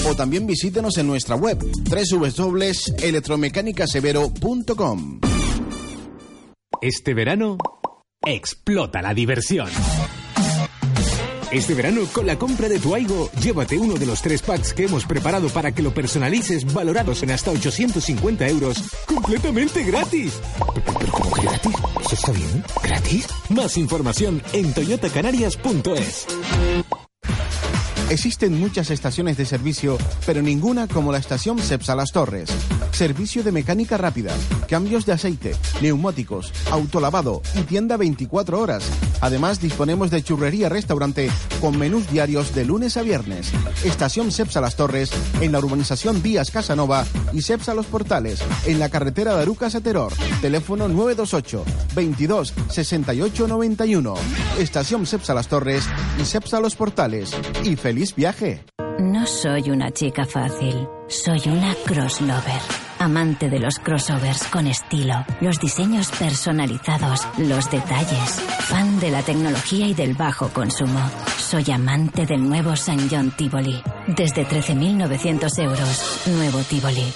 o también visítenos en nuestra web www.electromecanicasevero.com. Este verano, explota la diversión. Este verano, con la compra de tu Aigo, llévate uno de los tres packs que hemos preparado para que lo personalices, valorados en hasta 850 euros, completamente gratis. ¿Pero, gratis? ¿Eso está bien? ¿Gratis? Más información en toyotacanarias.es. Existen muchas estaciones de servicio, pero ninguna como la estación Cepsa Las Torres. Servicio de mecánica rápida, cambios de aceite, neumáticos, autolavado y tienda 24 horas. Además, disponemos de churrería-restaurante con menús diarios de lunes a viernes. Estación Cepsa Las Torres, en la urbanización Díaz Casanova y Cepsa Los Portales, en la carretera de Arucas. Teléfono 928 22 68 91. Estación Cepsa Las Torres y Cepsa Los Portales. Y feliz viaje. No soy una chica fácil, soy una crosslover. Amante de los crossovers con estilo, los diseños personalizados, los detalles. Fan de la tecnología y del bajo consumo. Soy amante del nuevo San John Tivoli. Desde 13.900 euros. Nuevo Tivoli.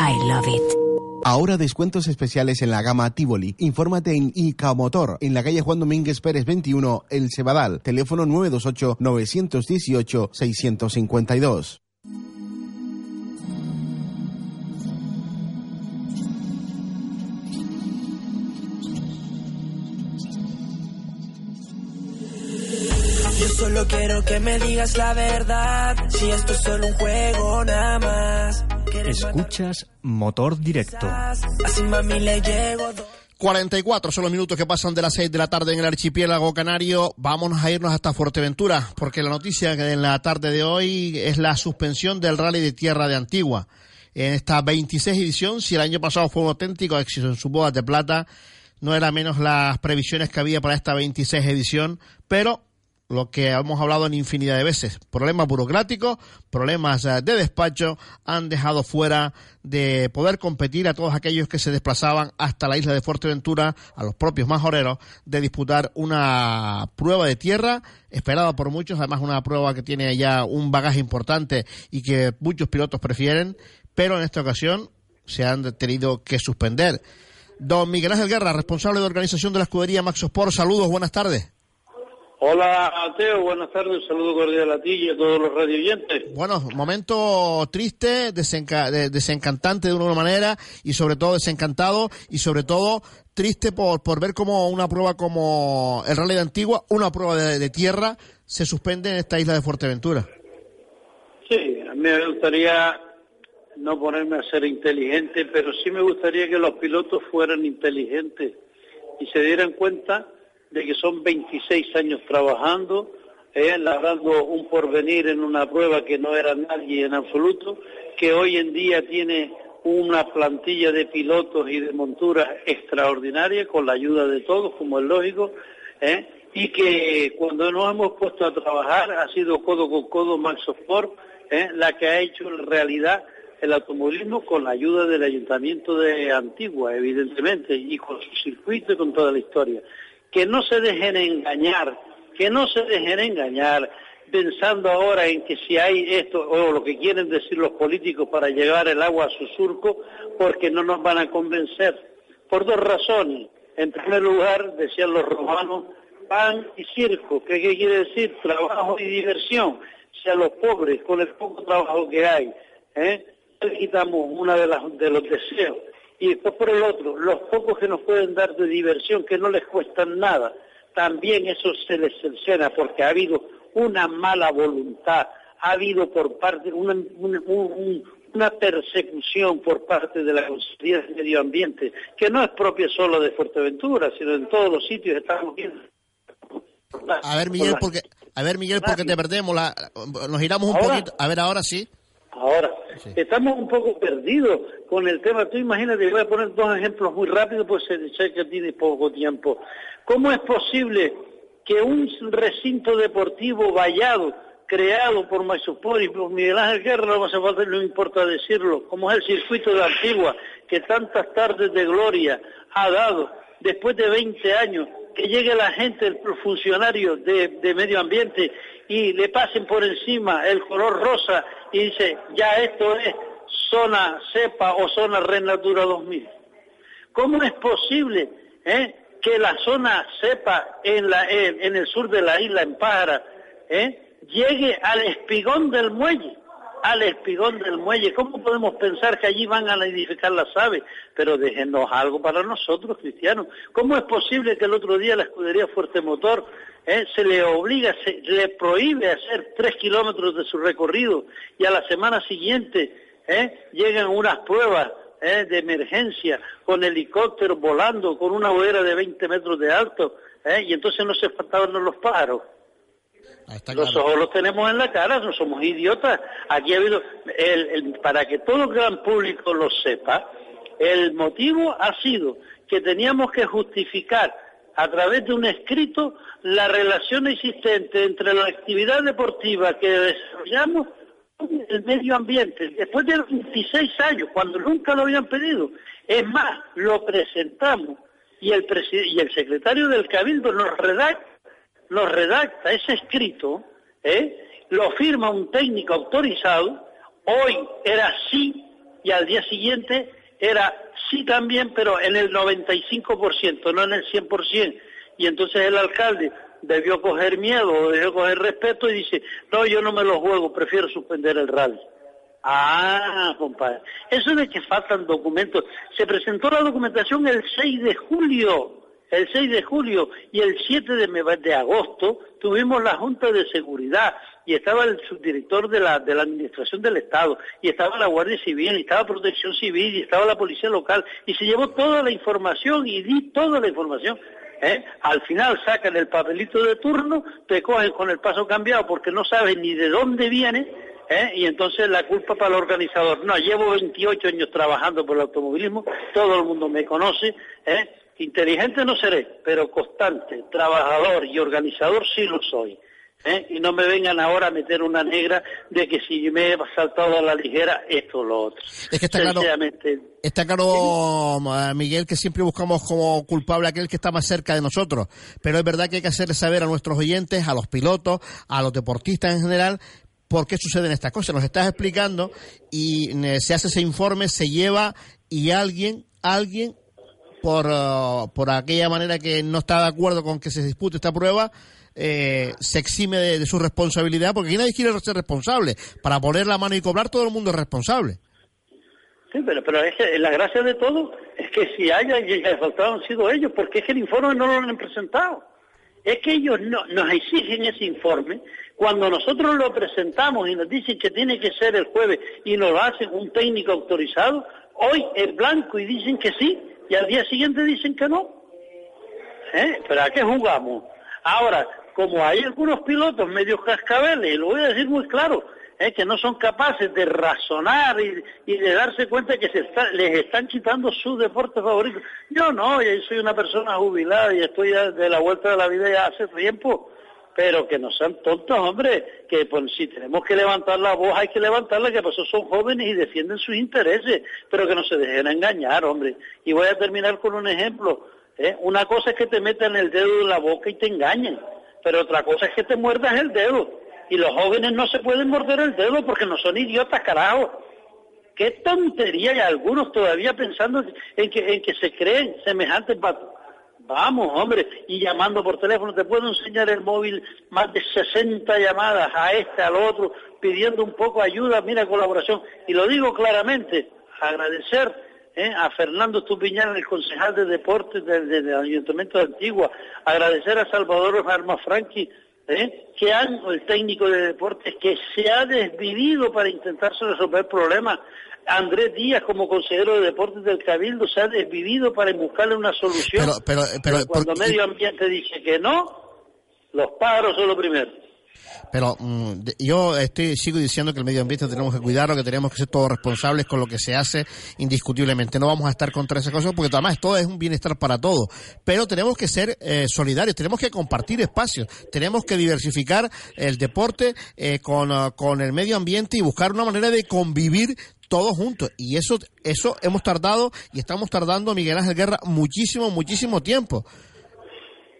I love it. Ahora descuentos especiales en la gama Tivoli. Infórmate en ICA Motor, en la calle Juan Domínguez Pérez 21, El Cebadal. Teléfono 928-918-652. Yo solo quiero que me digas la verdad. Si esto es solo un juego, nada más. Escuchas Motor Directo. Así mami le llego. 44 son los minutos que pasan de las 6 de la tarde en el archipiélago canario. Vámonos a irnos hasta Fuerteventura, porque la noticia que en la tarde de hoy es la suspensión del Rally de Tierra de Antigua. En esta 26 edición, si el año pasado fue un auténtico éxito en sus bodas de plata, no era menos las previsiones que había para esta 26 edición, pero lo que hemos hablado en infinidad de veces. Problemas burocráticos, problemas eh, de despacho han dejado fuera de poder competir a todos aquellos que se desplazaban hasta la isla de Fuerteventura, a los propios majoreros, de disputar una prueba de tierra esperada por muchos, además una prueba que tiene ya un bagaje importante y que muchos pilotos prefieren, pero en esta ocasión se han tenido que suspender. Don Miguel Ángel Guerra, responsable de organización de la escudería Max Sport, saludos, buenas tardes. Hola, Teo, buenas tardes, un saludo cordial a ti y a todos los radioyentes. Bueno, momento triste, desenca de desencantante de una manera y sobre todo desencantado y sobre todo triste por, por ver cómo una prueba como el Rally de Antigua, una prueba de, de, tierra, se suspende en esta isla de Fuerteventura. Sí, a mí me gustaría no ponerme a ser inteligente, pero sí me gustaría que los pilotos fueran inteligentes y se dieran cuenta de que son 26 años trabajando, eh, un porvenir en una prueba que no era nadie en absoluto, que hoy en día tiene una plantilla de pilotos y de monturas extraordinaria con la ayuda de todos, como es lógico, eh, y que cuando nos hemos puesto a trabajar ha sido codo con codo Max Sport, eh, la que ha hecho en realidad el automovilismo con la ayuda del Ayuntamiento de Antigua, evidentemente, y con su circuito y con toda la historia que no se dejen engañar, que no se dejen engañar, pensando ahora en que si hay esto o lo que quieren decir los políticos para llevar el agua a su surco, porque no nos van a convencer. Por dos razones. En primer lugar, decían los romanos, pan y circo. ¿Qué, qué quiere decir? Trabajo y diversión. Si a los pobres, con el poco trabajo que hay, ¿eh? le quitamos uno de los deseos y después por el otro, los pocos que nos pueden dar de diversión, que no les cuestan nada, también eso se les cercena porque ha habido una mala voluntad, ha habido por parte una, una, una persecución por parte de la Consejería de Medio Ambiente, que no es propia solo de Fuerteventura, sino en todos los sitios estamos viendo. A ver, Miguel, porque, a ver, Miguel, porque te perdemos, la, nos giramos un ¿Ahora? poquito. A ver, ahora sí. Ahora, sí. estamos un poco perdidos con el tema. Tú imagínate, voy a poner dos ejemplos muy rápidos, pues sé que tiene poco tiempo. ¿Cómo es posible que un recinto deportivo vallado, creado por Maisopor y por Miguel Ángel Guerra, no hace falta, no importa decirlo, como es el circuito de Antigua, que tantas tardes de gloria ha dado, después de 20 años, que llegue la gente, el funcionario de, de medio ambiente y le pasen por encima el color rosa y dice, ya esto es zona CEPA o zona Red Natura 2000. ¿Cómo es posible eh, que la zona CEPA en, el sur de la isla, en Pájara, eh, llegue al espigón del muelle? Al espigón del muelle. ¿Cómo podemos pensar que allí van a edificar las aves? Pero déjenos algo para nosotros, cristianos. ¿Cómo es posible que el otro día la escudería Fuerte Motor eh, se le obliga, se le prohíbe hacer tres kilómetros de su recorrido y a la semana siguiente eh, llegan unas pruebas ¿eh? de emergencia, con helicópteros volando, con una hoguera de 20 metros de alto, y entonces no se faltaban los paros. Los ojos los tenemos en la cara, no somos idiotas. Aquí ha habido, el, el- para que todo el gran público lo sepa, el motivo ha sido que teníamos que justificar a través de un escrito la relación existente entre la actividad deportiva que desarrollamos y el medio ambiente. Después de 26 años, cuando nunca lo habían pedido. Es más, lo presentamos y el, y el secretario del Cabildo nos redacta nos redacta ese escrito, ¿eh? lo firma un técnico autorizado, hoy era sí y al día siguiente era sí también, pero en el 95%, no en el 100%. Y entonces el alcalde debió coger miedo, debió coger respeto y dice, no, yo no me lo juego, prefiero suspender el rally. Ah, compadre. Eso de que faltan documentos. Se presentó la documentación el 6 de julio. El 6 de julio y el 7 de, agosto tuvimos la Junta de Seguridad y estaba el subdirector de la, de la Administración del Estado y estaba la Guardia Civil y estaba Protección Civil y estaba la Policía Local y se llevó toda la información y di toda la información. ¿eh? Al final sacan el papelito de turno, te cogen con el paso cambiado porque no sabes ni de dónde viene ¿eh? y entonces la culpa para el organizador. No, llevo 28 años trabajando por el automovilismo, todo el mundo me conoce, ¿eh? Inteligente no seré, pero constante, trabajador y organizador sí lo soy. ¿eh? Y no me vengan ahora a meter una negra de que si me he saltado a la ligera esto o lo otro. Es que está claro, está claro, eh, Miguel, que siempre buscamos como culpable a aquel que está más cerca de nosotros. Pero es verdad que hay que hacerle saber a nuestros oyentes, a los pilotos, a los deportistas en general, por qué suceden estas cosas. Nos estás explicando y eh, se hace ese informe, se lleva y alguien, alguien, por, eh, por aquella manera que no está de acuerdo con que se dispute esta prueba, eh, se exime de, su responsabilidad, porque aquí nadie quiere ser responsable. Para poner la mano y cobrar, todo el mundo es responsable. Sí, pero, pero es que la gracia de todo es que si hay alguien que le faltado han sido ellos, porque es que el informe no lo han presentado. Es que ellos no, nos exigen ese informe. Cuando nosotros lo presentamos y nos dicen que tiene que ser el jueves y nos lo hacen un técnico autorizado, hoy es blanco y dicen que sí, y al día siguiente dicen que no. ¿Eh? ¿Pero a qué jugamos? Ahora, como hay algunos pilotos medio cascabeles, y lo voy a decir muy claro, ¿eh? que no son capaces de razonar y, de darse cuenta que se les están quitando su deporte favorito. Yo no, yo soy una persona jubilada y estoy de la vuelta de la vida ya hace tiempo, pero que no sean tontos, hombre, que pues si tenemos que levantar la voz hay que levantarla, que pues son jóvenes y defienden sus intereses, pero que no se dejen engañar, hombre. Y voy a terminar con un ejemplo. ¿eh? Una cosa es que te metan el dedo en la boca y te engañen, pero otra cosa es que te muerdas el dedo. Y los jóvenes no se pueden morder el dedo porque no son idiotas, carajo. Qué tontería, y algunos todavía pensando en que, en que se creen semejantes. Vamos, hombre, y llamando por teléfono, te puedo enseñar el móvil, más de 60 llamadas a este, al otro, pidiendo un poco ayuda, mira, colaboración. Y lo digo claramente, agradecer ¿eh? a Fernando Estupiñán, el concejal de deportes del, Ayuntamiento de Antigua, agradecer a Salvador Armafranqui, ¿eh? que han, el técnico de deportes, que se ha desvivido para intentar resolver problemas. Andrés Díaz, como consejero de deportes del Cabildo, se ha desvivido para buscarle una solución. Pero, pero, pero, Cuando por- medio ambiente dice que no, los pájaros son lo primero. Pero mm, yo estoy, sigo diciendo que el medio ambiente tenemos que cuidarlo, que tenemos que ser todos responsables con lo que se hace indiscutiblemente. No vamos a estar contra esas cosas porque además todo es un bienestar para todos. Pero tenemos que ser eh, solidarios, tenemos que compartir espacios, tenemos que diversificar el deporte eh, con, ah, con el medio ambiente y buscar una manera de convivir todos juntos. Y eso, eso hemos tardado y estamos tardando, Miguel Ángel Guerra, muchísimo, muchísimo tiempo.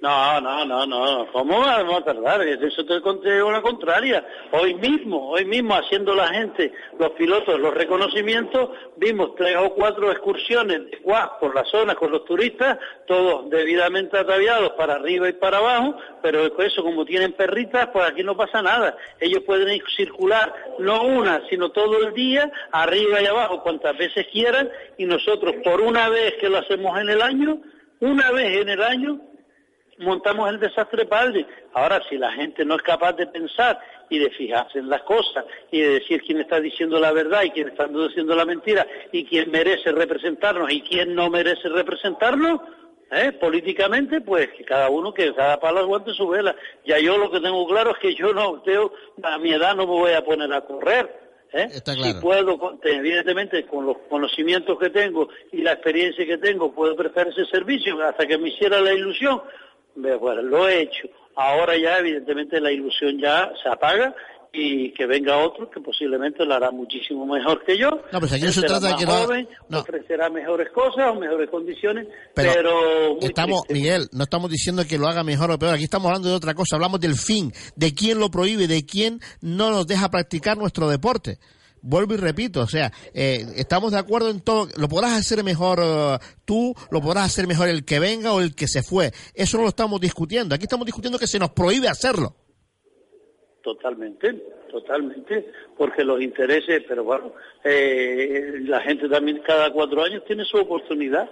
No, no, no, no. ¿Cómo vamos a tardar? Eso te conté la contraria. Hoy mismo, hoy mismo haciendo la gente, los pilotos, los reconocimientos, vimos tres o cuatro excursiones de quad por la zona con los turistas, todos debidamente ataviados para arriba y para abajo, pero eso como tienen perritas, pues aquí no pasa nada. Ellos pueden ir circular no una, sino todo el día, arriba y abajo, cuantas veces quieran, y nosotros por una vez que lo hacemos en el año, una vez en el año, montamos el desastre padre. Ahora, si la gente no es capaz de pensar y de fijarse en las cosas y de decir quién está diciendo la verdad y quién está diciendo la mentira y quién merece representarnos y quién no merece representarnos, ¿eh? políticamente, pues que cada uno, que cada palo aguante su vela. Ya yo lo que tengo claro es que yo no, tengo, a mi edad no me voy a poner a correr. ¿eh? Si puedo, evidentemente, con los conocimientos que tengo y la experiencia que tengo, puedo prestar ese servicio hasta que me hiciera la ilusión. Bueno, lo he hecho. Ahora ya, evidentemente, la ilusión ya se apaga y que venga otro que posiblemente lo hará muchísimo mejor que yo. No, pues aquí no se trata de que no- joven, no. ofrecerá mejores cosas o mejores condiciones, Pero Estamos, triste. Miguel, no estamos diciendo que lo haga mejor o peor, aquí estamos hablando de otra cosa, hablamos del fin, de quién lo prohíbe, de quién no nos deja practicar nuestro deporte. Vuelvo y repito, o sea, eh, estamos de acuerdo en todo, lo podrás hacer mejor eh, tú, lo podrás hacer mejor el que venga o el que se fue. Eso no lo estamos discutiendo, aquí estamos discutiendo que se nos prohíbe hacerlo. Totalmente, totalmente, porque los intereses, pero bueno, eh, la gente también cada cuatro años tiene su oportunidad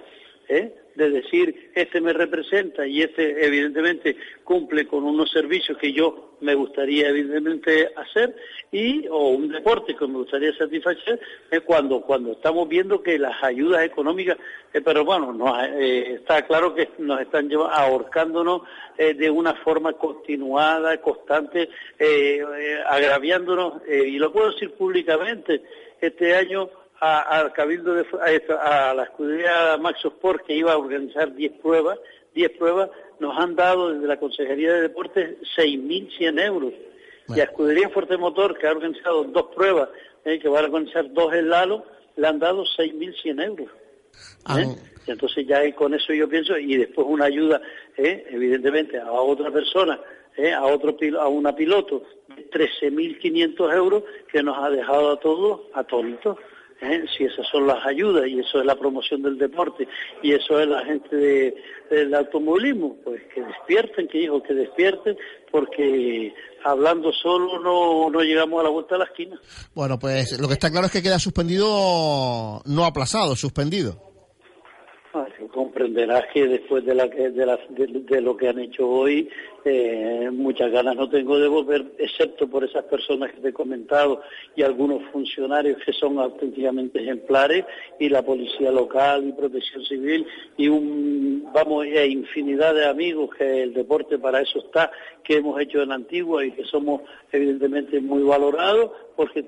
¿eh? de decir, este me representa y este evidentemente cumple con unos servicios que yo me gustaría evidentemente hacer y o un deporte que me gustaría satisfacer es cuando cuando estamos viendo que las ayudas económicas eh, pero bueno eh, está claro que nos están lleva- ahorcándonos eh, de una forma continuada constante eh, eh, agraviándonos eh, y lo puedo decir públicamente este año al Cabildo de, a, la escudería Max Sport que iba a organizar 10 pruebas, 10 pruebas, nos han dado desde la Consejería de Deportes 6.100 euros. Y a Escudería Fuerte Motor, que ha organizado dos pruebas, eh, que va a organizar dos en Lalo, le han dado 6.100 euros. ¿eh? Y entonces ya eh, con eso yo pienso, y después una ayuda, eh, evidentemente, a otra persona, eh, a otro a una piloto, de 13.500 euros, que nos ha dejado a todos atónitos. ¿Eh? Si esas son las ayudas y eso es la promoción del deporte y eso es la gente de- del automovilismo, pues que despierten, que dijo que despierten, porque hablando solo no, no llegamos a la vuelta de la esquina. Bueno, pues lo que está claro es que queda suspendido, no aplazado, suspendido. Comprenderás que después de, lo que han hecho hoy, eh, muchas ganas no tengo de volver, excepto por esas personas que te he comentado y algunos funcionarios que son auténticamente ejemplares y la policía local y protección civil y un, vamos, e infinidad de amigos que el deporte para eso está, que hemos hecho en Antigua y que somos evidentemente muy valorados porque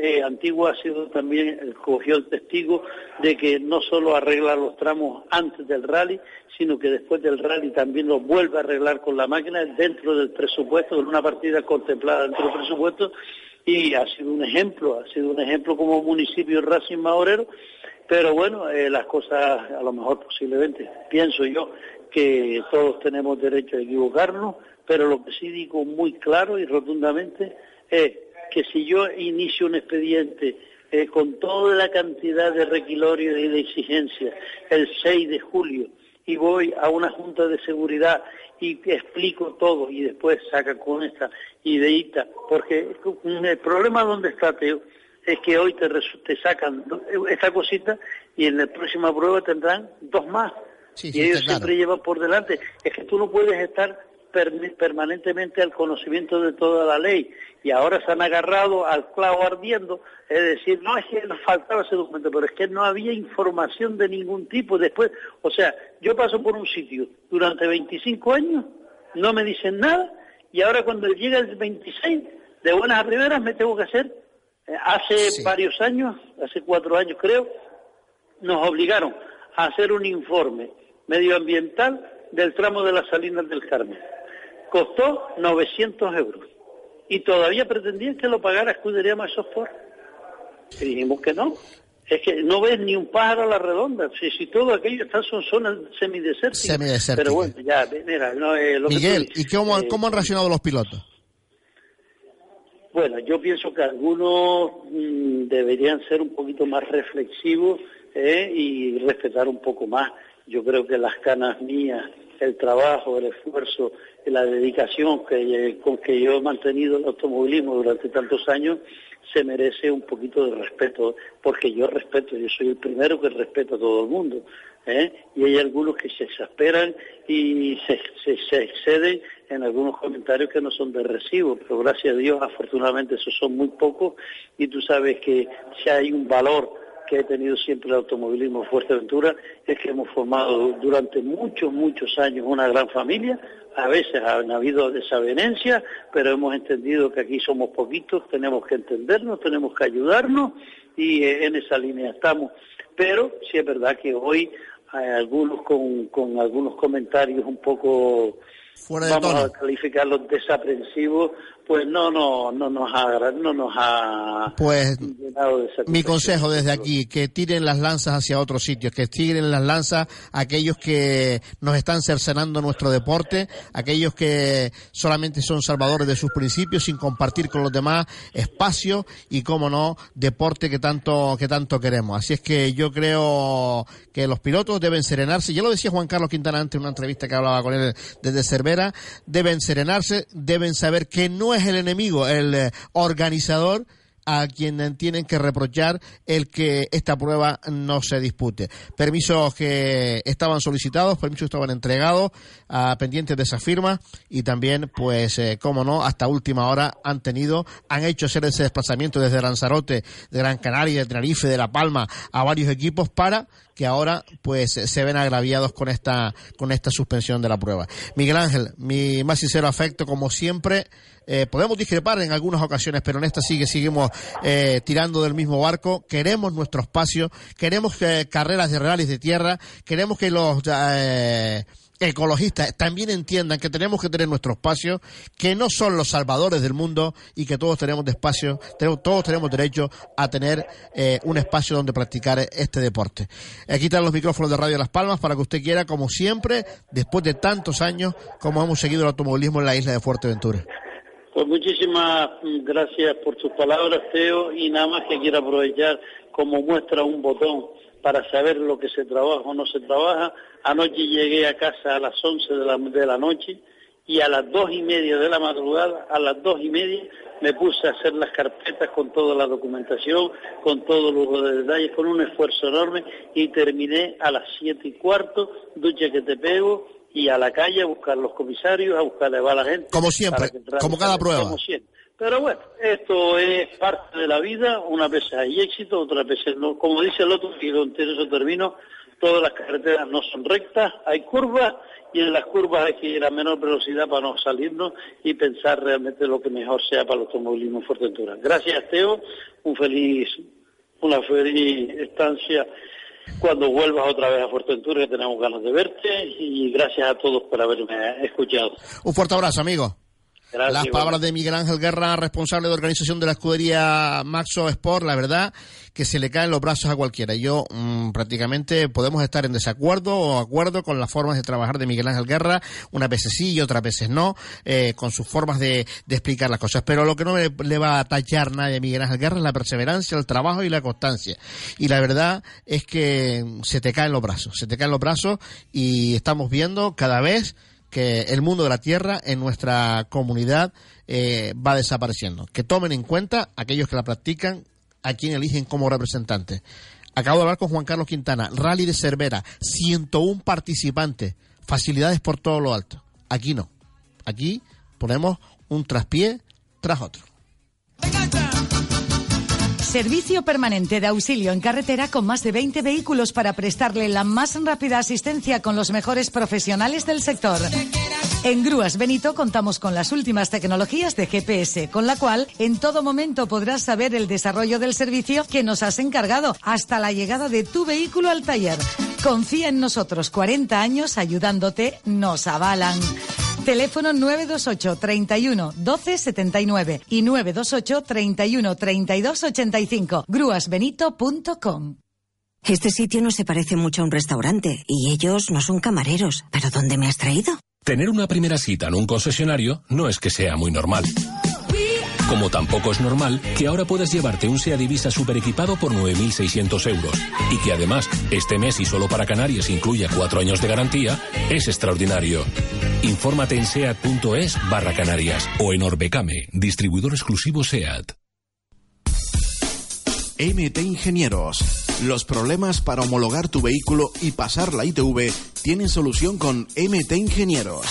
eh, Antigua ha sido también, eh, cogió el testigo de que no solo arregla los tramos antes del rally, sino que después del rally también los vuelve a arreglar con la máquina dentro del presupuesto, con una partida contemplada dentro del presupuesto, y ha sido un ejemplo, ha sido un ejemplo como municipio Racing Maorero, pero bueno, eh, las cosas a lo mejor posiblemente, pienso yo, que todos tenemos derecho a equivocarnos, pero lo que sí digo muy claro y rotundamente es que si yo inicio un expediente eh, con toda la cantidad de requilorios y de exigencias el 6 de julio y voy a una junta de seguridad y explico todo y después saca con esta ideita, porque el problema donde está Teo es que hoy te, te sacan esta cosita y en la próxima prueba tendrán dos más. Sí, y ellos claro. siempre llevan por delante. Es que tú no puedes estar permanentemente al conocimiento de toda la ley. Y ahora se han agarrado al clavo ardiendo, es decir, no es que nos faltaba ese documento, pero es que no había información de ningún tipo. Después, o sea, yo paso por un sitio durante 25 años, no me dicen nada, y ahora cuando llega el 26, de buenas a primeras me tengo que hacer. Eh, Hace varios años, hace cuatro años creo, nos obligaron a hacer un informe medioambiental del tramo de las Salinas del Carmen. Costó 900 euros y todavía pretendían que lo pagara Escudería Masosport. Y dijimos que no. Es que no ves ni un pájaro a la redonda. Si, si todo aquello está son zonas semidesérticas. Semidesérticas. Pero bueno, ya, mira, no, eh, lo que Miguel, dices, ¿y cómo, eh, cómo han reaccionado los pilotos? Bueno, yo pienso que algunos mm, deberían ser un poquito más reflexivos ¿eh? y respetar un poco más. Yo creo que las canas mías, el trabajo, el esfuerzo, la dedicación que, con que yo he mantenido el automovilismo durante tantos años se merece un poquito de respeto, porque yo respeto, yo soy el primero que respeto a todo el mundo. ¿eh? y hay algunos que se exasperan y se, se, se exceden en algunos comentarios que no son de recibo, pero gracias a Dios, afortunadamente, esos son muy pocos y tú sabes que si hay un valor que ha tenido siempre el automovilismo Fuerteventura es que hemos formado durante muchos, muchos años una gran familia. A veces han habido desavenencias, pero hemos entendido que aquí somos poquitos, tenemos que entendernos, tenemos que ayudarnos y eh, en esa línea estamos. Pero sí es verdad que hoy hay algunos con, con algunos comentarios un poco Fuera de vamos tono. a calificarlos desaprensivos, pues no, no, no nos ha, no nos ha Pues llenado de mi consejo desde aquí, que tiren las lanzas hacia otros sitios, que tiren las lanzas a aquellos que nos están cercenando nuestro deporte, aquellos que solamente son salvadores de sus principios sin compartir con los demás espacio y, como no, deporte que tanto, que tanto queremos. Así es que yo creo que los pilotos deben serenarse. Ya lo decía Juan Carlos Quintana antes en una entrevista que hablaba con él desde Cervera, deben serenarse, deben saber que no es el enemigo, el eh, organizador, a quien tienen que reprochar el que esta prueba no se dispute. Permisos que estaban solicitados, permisos que estaban entregados, a pendientes de esa firma y también, pues, eh, como no, hasta última hora han tenido, han hecho hacer ese desplazamiento desde Lanzarote, de Gran Canaria, de Tenerife, de La Palma, a varios equipos para que ahora, pues, se ven agraviados con esta, con esta suspensión de la prueba. Miguel Ángel, mi más sincero afecto, como siempre, eh, podemos discrepar en algunas ocasiones, pero en esta sí que seguimos eh, tirando del mismo barco. Queremos nuestro espacio, queremos que carreras de reales de tierra, queremos que los eh, ecologistas también entiendan que tenemos que tener nuestro espacio, que no son los salvadores del mundo y que todos tenemos de espacio, tenemos- todos tenemos derecho a tener eh, un espacio donde practicar este deporte. Aquí están los micrófonos de Radio Las Palmas para que usted quiera, como siempre, después de tantos años, como hemos seguido el automovilismo en la isla de Fuerteventura. Pues muchísimas gracias por tus palabras, Teo, y nada más que quiero aprovechar como muestra un botón para saber lo que se trabaja o no se trabaja. Anoche llegué a casa a las 11 de la, de la noche y a las dos y media de la madrugada, a las dos y media, me puse a hacer las carpetas con toda la documentación, con todos los detalles, con un esfuerzo enorme y terminé a las siete y cuarto, ducha que te pego y a la calle a buscar los comisarios, a buscarle va a la gente. Como siempre, como cada prueba. Como siempre. Pero bueno, esto es parte de la vida, una vez hay éxito, otra veces no. Como dice el otro, y con eso termino, todas las carreteras no son rectas, hay curvas y en las curvas hay que ir a menor velocidad para no salirnos y pensar realmente lo que mejor sea para el automovilismo en Fuerteventura. Gracias, Teo, un feliz, una feliz estancia cuando vuelvas otra vez a Fuerteventura, que tenemos ganas de verte y gracias a todos por haberme escuchado. Un fuerte abrazo, amigo. Gracias, Las palabras de Miguel Ángel Guerra, responsable de organización de la escudería Maxo Sport, la verdad que se le caen los brazos a cualquiera. Yo mm, prácticamente podemos estar en desacuerdo o acuerdo con las formas de trabajar de Miguel Ángel Guerra, unas veces sí y otras veces no, eh, con sus formas de, de explicar las cosas. Pero lo que no le, le va a tachar nadie a Miguel Ángel Guerra es la perseverancia, el trabajo y la constancia. Y la verdad es que se te caen los brazos, se te caen los brazos y estamos viendo cada vez que el mundo de la tierra en nuestra comunidad eh, va desapareciendo. Que tomen en cuenta aquellos que la practican, a quien eligen como representante. Acabo de hablar con Juan Carlos Quintana, Rally de Cervera, 101 participantes, facilidades por todo lo alto. Aquí no. Aquí ponemos un traspié tras otro. Servicio permanente de auxilio en carretera con más de 20 vehículos para prestarle la más rápida asistencia con los mejores profesionales del sector. En Grúas Benito contamos con las últimas tecnologías de GPS, con la cual en todo momento podrás saber el desarrollo del servicio que nos has encargado hasta la llegada de tu vehículo al taller. Confía en nosotros, 40 años ayudándote, nos avalan. Teléfono 928 31 12 79 y 928 31 32 85. Grúasbenito.com. Este sitio no se parece mucho a un restaurante y ellos no son camareros. ¿Pero dónde me has traído? Tener una primera cita en un concesionario no es que sea muy normal. Como tampoco es normal que ahora puedas llevarte un SEA Divisa super equipado por 9.600 euros y que además este mes y solo para Canarias incluya cuatro años de garantía, es extraordinario. Infórmate en seat.es barra Canarias o en Orbecame, distribuidor exclusivo SEAT. MT Ingenieros Los problemas para homologar tu vehículo y pasar la ITV tienen solución con MT Ingenieros.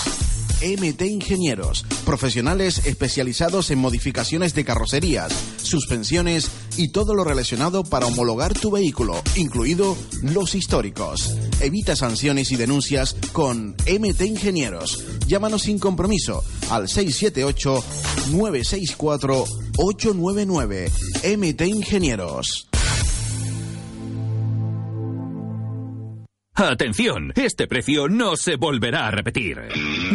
MT Ingenieros, profesionales especializados en modificaciones de carrocerías, suspensiones y todo lo relacionado para homologar tu vehículo, incluido los históricos. Evita sanciones y denuncias con MT Ingenieros. Llámanos sin compromiso al 678 964 899 MT Ingenieros. Atención, este precio no se volverá a repetir.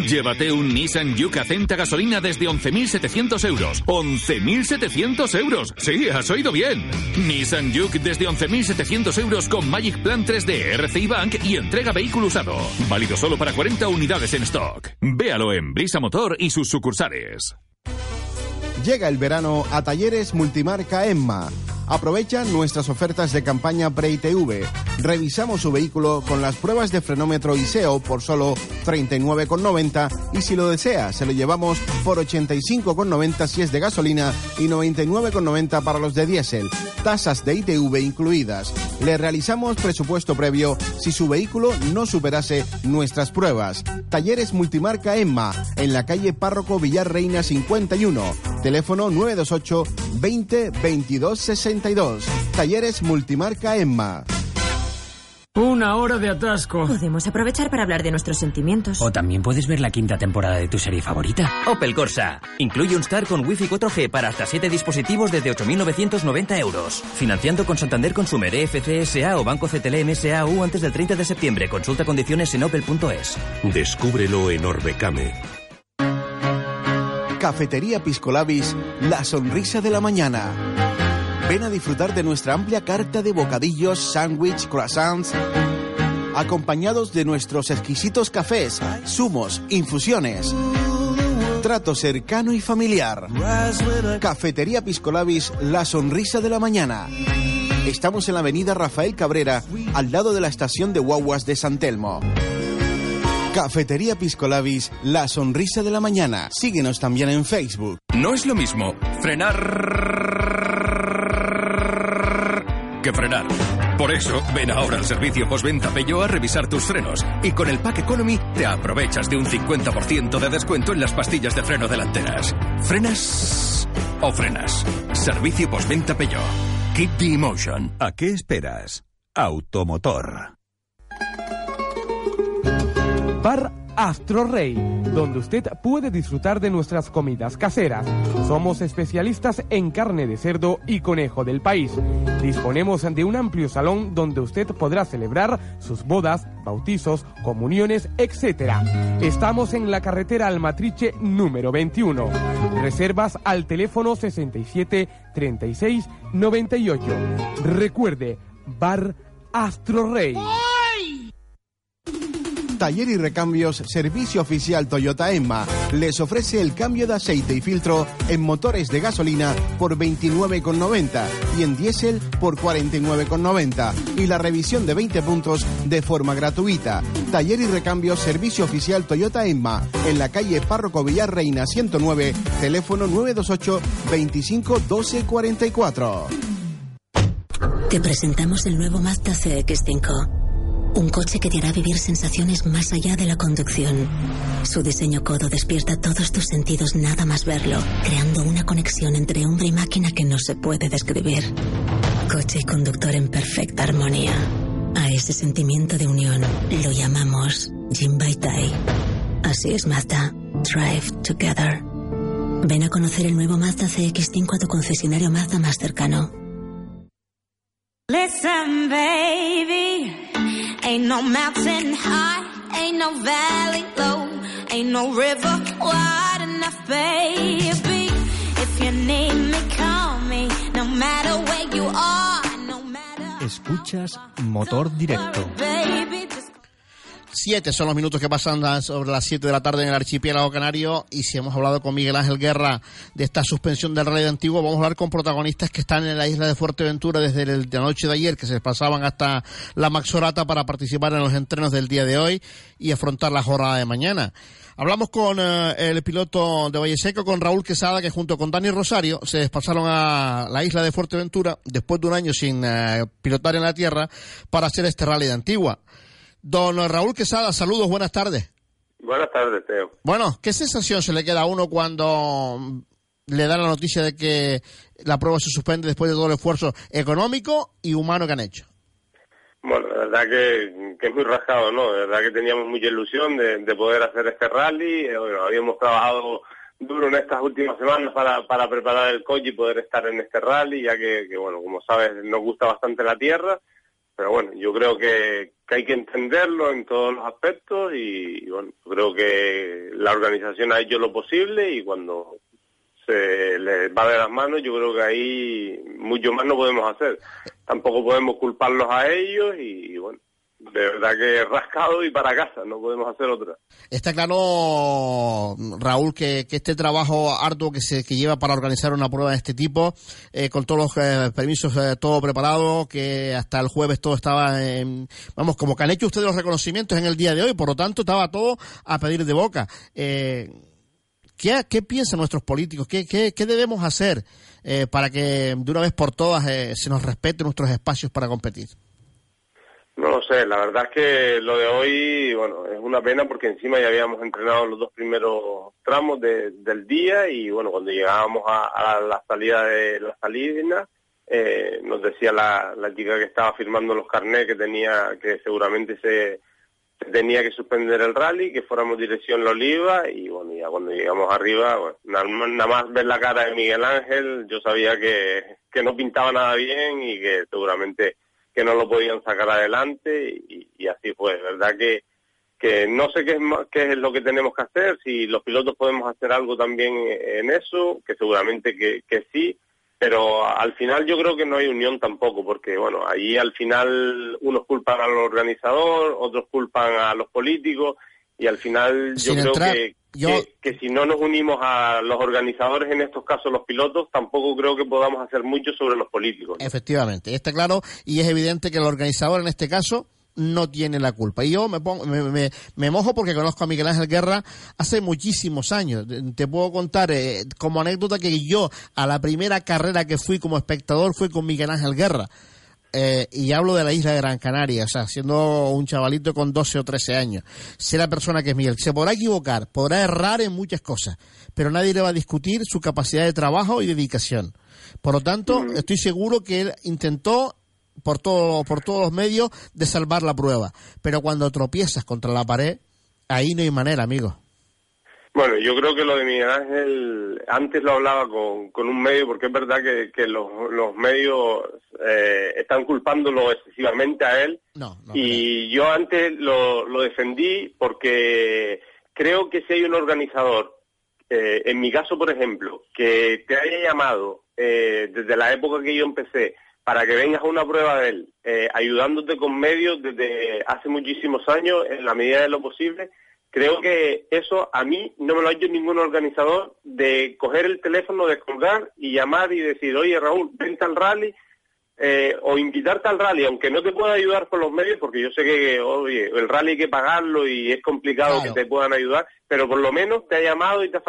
Llévate un Nissan Juke Acenta gasolina desde 11.700 euros. ¡11.700 euros! Sí, has oído bien. Nissan Juke desde 11.700 euros con Magic Plan 3D, RCI Bank y entrega vehículo usado. Válido solo para 40 unidades en stock. Véalo en Brisa Motor y sus sucursales. Llega el verano a Talleres Multimarca Emma. Aprovecha nuestras ofertas de campaña Pre-ITV. Revisamos su vehículo con las pruebas de frenómetro y SEO por solo 39,90 y si lo desea se lo llevamos por 85,90 si es de gasolina y 99,90 para los de diésel. Tasas de ITV incluidas. Le realizamos presupuesto previo si su vehículo no superase nuestras pruebas. Talleres Multimarca Emma en la calle Párroco Villar Reina 51. Teléfono 928 20 22 62. Talleres Multimarca Emma. Una hora de atasco. Podemos aprovechar para hablar de nuestros sentimientos. O también puedes ver la quinta temporada de tu serie favorita. Opel Corsa. Incluye un Star con Wi-Fi 4G para hasta 7 dispositivos desde 8.990 euros. Financiando con Santander Consumer, EFC SA o Banco CTLM SAU antes del 30 de septiembre. Consulta condiciones en opel.es. Descúbrelo en Orbecame. Cafetería Piscolabis, la sonrisa de la mañana. Ven a disfrutar de nuestra amplia carta de bocadillos, sándwich, croissants, acompañados de nuestros exquisitos cafés, zumos, infusiones. Trato cercano y familiar. Cafetería Piscolabis, la sonrisa de la mañana. Estamos en la avenida Rafael Cabrera, al lado de la estación de guaguas de San Telmo. Cafetería Piscolabis, la sonrisa de la mañana. Síguenos también en Facebook. No es lo mismo frenar que frenar. Por eso, ven ahora al servicio postventa Peugeot a revisar tus frenos. Y con el Pack Economy te aprovechas de un 50% de descuento en las pastillas de freno delanteras. ¿Frenas o frenas? Servicio postventa Peugeot. Keep the emotion. ¿A qué esperas? Automotor. Bar Astro Rey, donde usted puede disfrutar de nuestras comidas caseras. Somos especialistas en carne de cerdo y conejo del país. Disponemos de un amplio salón donde usted podrá celebrar sus bodas, bautizos, comuniones, etc. Estamos en la carretera Almatriche número 21. Reservas al teléfono 67 36 98. Recuerde, Bar Astro Rey. Taller y Recambios Servicio Oficial Toyota Emma les ofrece el cambio de aceite y filtro en motores de gasolina por 29,90 y en diésel por 49,90 y la revisión de 20 puntos de forma gratuita. Taller y Recambios Servicio Oficial Toyota Emma en la calle Párroco Villar Reina 109, teléfono 928 25 12 44. Te presentamos el nuevo Mazda CX5. Un coche que te hará vivir sensaciones más allá de la conducción. Su diseño codo despierta todos tus sentidos nada más verlo, creando una conexión entre hombre y máquina que no se puede describir. Coche y conductor en perfecta armonía. A ese sentimiento de unión lo llamamos Jim Baitai. Así es Mazda. Drive together. Ven a conocer el nuevo Mazda CX5 a tu concesionario Mazda más cercano. Listen, baby. Ain't no mountain high, ain't no valley low, ain't no river wide enough, baby. If you need me, call me, no matter where you are, no matter, Escuchas Motor Directo. Baby. Just Siete son los minutos que pasan sobre las siete de la tarde en el archipiélago canario y si hemos hablado con Miguel Ángel Guerra de esta suspensión del rally antiguo, vamos a hablar con protagonistas que están en la isla de Fuerteventura desde la noche de ayer, que se pasaban hasta la Maxorata para participar en los entrenos del día de hoy y afrontar la jornada de mañana. Hablamos con eh, el piloto de Valle Seco, con Raúl Quesada, que junto con Dani Rosario se despasaron a la isla de Fuerteventura después de un año sin eh, pilotar en la tierra para hacer este rally de Antigua. Don Raúl Quesada, saludos, buenas tardes. Buenas tardes, Teo. Bueno, ¿qué sensación se le queda a uno cuando le dan la noticia de que la prueba se suspende después de todo el esfuerzo económico y humano que han hecho? Bueno, la verdad que, es muy rascado, ¿no? La verdad que teníamos mucha ilusión de, poder hacer este rally. Eh, bueno, habíamos trabajado duro en estas últimas semanas para, para preparar el coche y poder estar en este rally, ya que, bueno, como sabes, nos gusta bastante la tierra. Pero bueno, yo creo que, hay que entenderlo en todos los aspectos y, y bueno, creo que la organización ha hecho lo posible y cuando se les va de las manos, yo creo que ahí mucho más no podemos hacer. Tampoco podemos culparlos a ellos y, bueno, de verdad que rascado y para casa, no podemos hacer otra. Está claro, Raúl, que, este trabajo arduo que se que lleva para organizar una prueba de este tipo, eh, con todos los eh, permisos, eh, todo preparado, que hasta el jueves todo estaba, en, vamos, como que han hecho ustedes los reconocimientos en el día de hoy, por lo tanto estaba todo a pedir de boca. Eh, ¿Qué, piensan nuestros políticos? ¿Qué, qué, debemos hacer para que de una vez por todas se nos respeten nuestros espacios para competir? No lo sé, la verdad es que lo de hoy, bueno, es una pena porque encima ya habíamos entrenado los dos primeros tramos del día y bueno, cuando llegábamos a, la salida de la salida, eh, nos decía la, la chica que estaba firmando los carnés que tenía, que seguramente se tenía que suspender el rally, que fuéramos dirección La Oliva y bueno, ya cuando llegamos arriba, bueno, nada, más ver la cara de Miguel Ángel, yo sabía que, que no pintaba nada bien y que seguramente que no lo podían sacar adelante y, así fue, ¿verdad? Que, que no sé qué es, qué es lo que tenemos que hacer, si los pilotos podemos hacer algo también en eso, que seguramente que, que sí, pero al final yo creo que no hay unión tampoco, porque bueno, ahí al final unos culpan al organizador, otros culpan a los políticos, y al final yo creo que, que, si no nos unimos a los organizadores, en estos casos los pilotos, tampoco creo que podamos hacer mucho sobre los políticos. Efectivamente, está claro y es evidente que el organizador en este caso no tiene la culpa. Y yo me, pongo, me, me, mojo porque conozco a Miguel Ángel Guerra hace muchísimos años. Te puedo contar eh, como anécdota que yo a la primera carrera que fui como espectador fue con Miguel Ángel Guerra. Eh, y hablo de la isla de Gran Canaria, o sea, siendo un chavalito con 12 o 13 años. Sé la persona que es Miguel. Se podrá equivocar, podrá errar en muchas cosas, pero nadie le va a discutir su capacidad de trabajo y dedicación. Por lo tanto, estoy seguro que él intentó por, todo, por todos los medios de salvar la prueba. Pero cuando tropiezas contra la pared, ahí no hay manera, amigo. Bueno, yo creo que lo de Miguel Ángel, antes lo hablaba con, con un medio, porque es verdad que, que los, los medios eh, están culpándolo excesivamente a él. y yo antes lo, lo defendí porque creo que si hay un organizador, eh, en mi caso, por ejemplo, que te haya llamado eh, desde la época que yo empecé, para que vengas a una prueba de él, ayudándote con medios desde hace muchísimos años, en la medida de lo posible, creo que eso a mí no me lo ha hecho ningún organizador de coger el teléfono, descolgar y llamar y decir, oye Raúl, vente al rally, eh, o invitarte al rally, aunque no te pueda ayudar con los medios, porque yo sé que, oye, el rally hay que pagarlo y es complicado que te puedan ayudar, pero por lo menos te ha llamado y te ha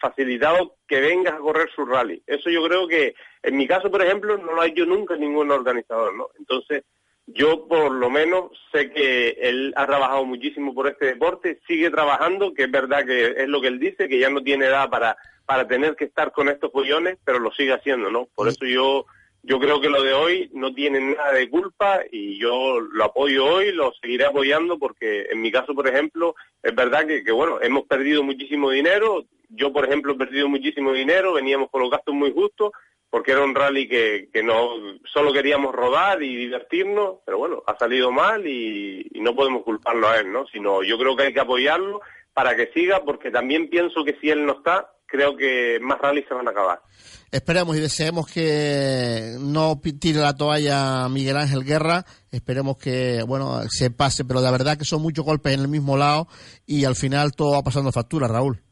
facilitado que vengas a correr su rally. Eso yo creo que, en mi caso, por ejemplo, no lo ha hecho nunca ningún organizador, ¿no? Entonces, yo por lo menos sé que él ha trabajado muchísimo por este deporte, sigue trabajando, que es verdad que es lo que él dice, que ya no tiene edad para, para tener que estar con estos pollones, pero lo sigue haciendo, ¿no? Por eso yo yo creo que lo de hoy no tiene nada de culpa y yo lo apoyo hoy, lo seguiré apoyando porque en mi caso, por ejemplo, es verdad que, bueno, hemos perdido muchísimo dinero. Yo, por ejemplo, he perdido muchísimo dinero, veníamos con los gastos muy justos porque era un rally que, que no solo queríamos rodar y divertirnos, pero bueno, ha salido mal y, no podemos culparlo a él, ¿no? Sino yo creo que hay que apoyarlo para que siga porque también pienso que si él no está, creo que más rallies se van a acabar. Esperemos y deseemos que no tire la toalla Miguel Ángel Guerra. Esperemos que, bueno, se pase, pero la verdad que son muchos golpes en el mismo lado y al final todo va pasando factura, Raúl.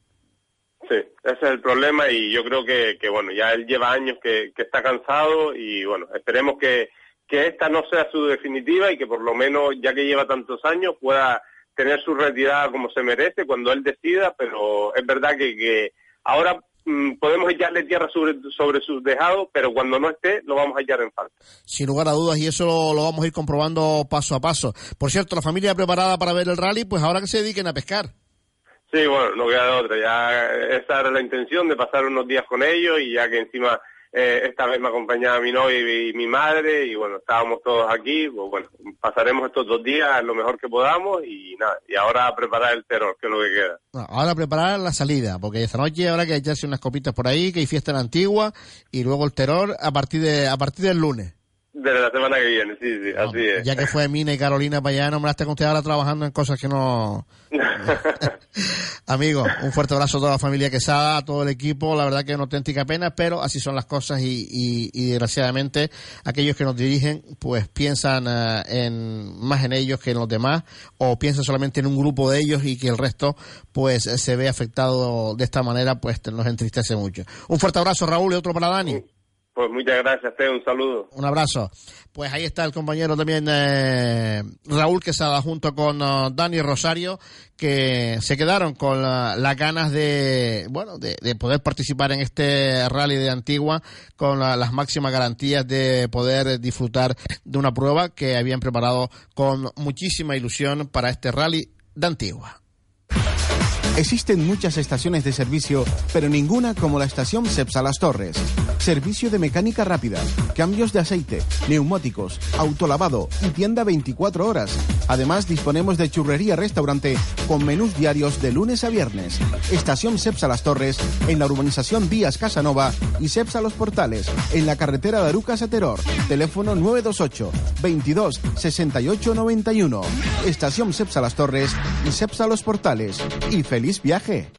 Sí, ese es el problema y yo creo que, que bueno, ya él lleva años que, está cansado y bueno, esperemos que, que esta no sea su definitiva y que por lo menos, ya que lleva tantos años, pueda tener su retirada como se merece cuando él decida, pero es verdad que, que ahora mm, podemos echarle tierra sobre, sobre sus dejados, pero cuando no esté lo vamos a echar en falta. Sin lugar a dudas, y eso lo, lo vamos a ir comprobando paso a paso. Por cierto, la familia preparada para ver el rally, pues ahora que se dediquen a pescar. Sí, bueno, no queda de otra. Ya esa era la intención de pasar unos días con ellos y ya que encima eh, esta vez me acompañaba mi novia y, mi madre y bueno, estábamos todos aquí, pues bueno, pasaremos estos dos días lo mejor que podamos y nada, y ahora preparar el terror, que es lo que queda. Ahora preparar la salida, porque esta noche habrá que echarse unas copitas por ahí, que hay fiesta en Antigua y luego el terror a partir de a partir del lunes. De la semana que viene, sí, sí, así es. Ya que fue Mina y Carolina para allá, nombraste con usted ahora trabajando en cosas que no... Amigo, un fuerte abrazo a toda la familia Quesada, a todo el equipo, la verdad que es una auténtica pena, pero así son las cosas y, y, y desgraciadamente aquellos que nos dirigen pues piensan uh, en más en ellos que en los demás o piensan solamente en un grupo de ellos y que el resto pues se ve afectado de esta manera pues nos entristece mucho. Un fuerte abrazo Raúl y otro para Dani. Pues muchas gracias, Teo. Un saludo. Un abrazo. Pues ahí está el compañero también eh, Raúl Quesada junto con uh, Dani Rosario que se quedaron con uh, las ganas de bueno de, de, poder participar en este rally de Antigua con uh, las máximas garantías de poder disfrutar de una prueba que habían preparado con muchísima ilusión para este rally de Antigua. Existen muchas estaciones de servicio, pero ninguna como la estación Cepsa Las Torres. Servicio de mecánica rápida, cambios de aceite, neumáticos, autolavado y tienda 24 horas. Además, disponemos de churrería restaurante con menús diarios de lunes a viernes. Estación Cepsa Las Torres en la urbanización Díaz Casanova y Cepsa Los Portales en la carretera de Arucas. Teléfono 928 22 68 91. Estación Cepsa Las Torres y Cepsa Los Portales. Y feliz viaje.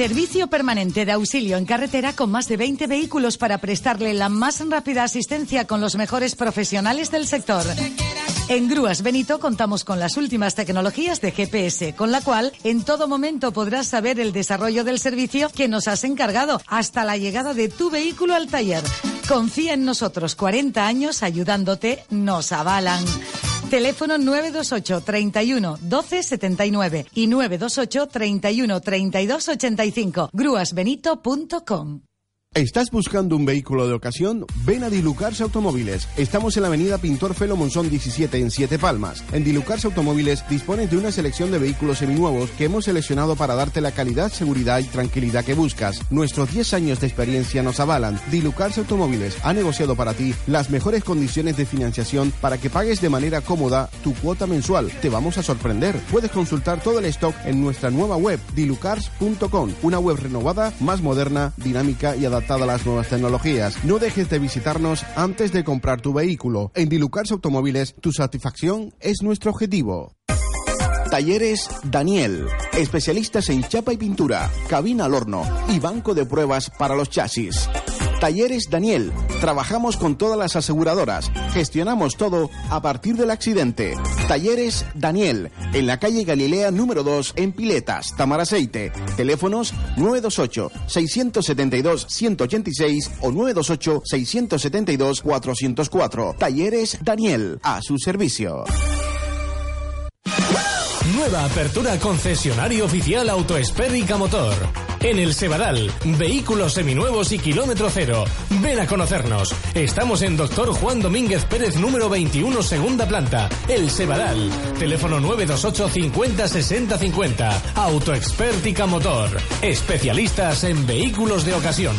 Servicio permanente de auxilio en carretera con más de 20 vehículos para prestarle la más rápida asistencia con los mejores profesionales del sector. En Grúas Benito contamos con las últimas tecnologías de GPS, con la cual en todo momento podrás saber el desarrollo del servicio que nos has encargado hasta la llegada de tu vehículo al taller. Confía en nosotros, 40 años ayudándote, nos avalan. Teléfono 928 31 12 79 y 928 31 32 85. Grúasbenito.com. ¿Estás buscando un vehículo de ocasión? Ven a Dilucars Automóviles. Estamos en la avenida Pintor Felo Monzón 17 en Siete Palmas. En Dilucars Automóviles dispones de una selección de vehículos seminuevos que hemos seleccionado para darte la calidad, seguridad y tranquilidad que buscas. Nuestros 10 años de experiencia nos avalan. Dilucars Automóviles ha negociado para ti las mejores condiciones de financiación para que pagues de manera cómoda tu cuota mensual. Te vamos a sorprender. Puedes consultar todo el stock en nuestra nueva web dilucars.com, una web renovada, más moderna, dinámica y adaptada a las nuevas tecnologías. No dejes de visitarnos antes de comprar tu vehículo. En Dilucars Automóviles, tu satisfacción es nuestro objetivo. Talleres Daniel, especialistas en chapa y pintura, cabina al horno y banco de pruebas para los chasis. Talleres Daniel. Trabajamos con todas las aseguradoras. Gestionamos todo a partir del accidente. Talleres Daniel. En la calle Galilea número 2 en Piletas, Tamaraceite. Teléfonos 928-672-186 o 928-672-404. Talleres Daniel. A su servicio. Nueva apertura concesionario oficial Autoespérica Motor. En el Sebadal, vehículos seminuevos y kilómetro cero. Ven a conocernos. Estamos en Doctor Juan Domínguez Pérez número 21, segunda planta. El Sebadal. Teléfono 928 50 60 50. Autoexpértica Motor. Especialistas en vehículos de ocasión.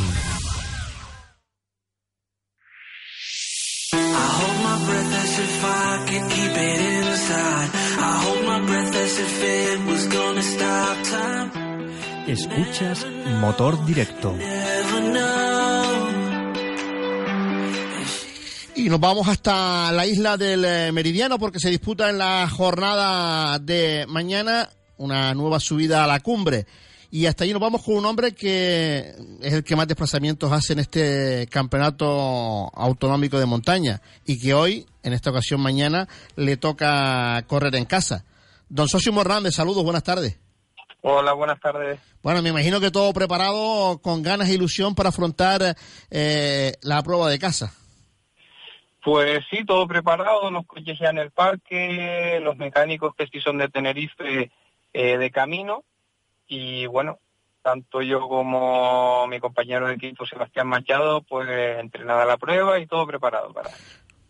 Escuchas Motor Directo. Y nos vamos hasta la isla del eh, Meridiano porque se disputa en la jornada de mañana una nueva subida a la cumbre. Y hasta allí nos vamos con un hombre que es el que más desplazamientos hace en este campeonato autonómico de montaña y que hoy, en esta ocasión mañana, le toca correr en casa. Don Socio Mornández, saludos, buenas tardes. Hola, buenas tardes. Bueno, me imagino que todo preparado con ganas e ilusión para afrontar eh, la prueba de casa. Pues sí, todo preparado, los coches ya en el parque, los mecánicos que sí son de Tenerife eh, de camino y bueno, tanto yo como mi compañero de equipo Sebastián Machado, pues entrenada la prueba y todo preparado para.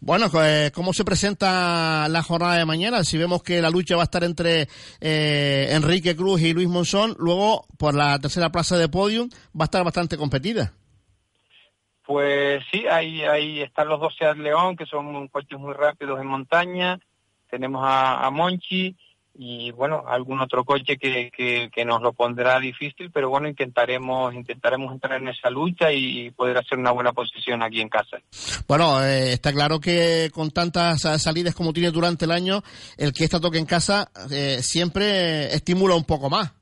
Bueno, pues, ¿cómo se presenta la jornada de mañana? Si vemos que la lucha va a estar entre eh, Enrique Cruz y Luis Monzón, luego por la tercera plaza de podium va a estar bastante competida. Pues sí, ahí, ahí están los dos Seat León, que son coches muy rápidos en montaña. Tenemos a, a Monchi y bueno, algún otro coche que, que, nos lo pondrá difícil, pero bueno, intentaremos intentaremos entrar en esa lucha y poder hacer una buena posición aquí en casa. Bueno, eh, está claro que con tantas salidas como tiene durante el año, el que esta toque en casa eh, siempre estimula un poco más.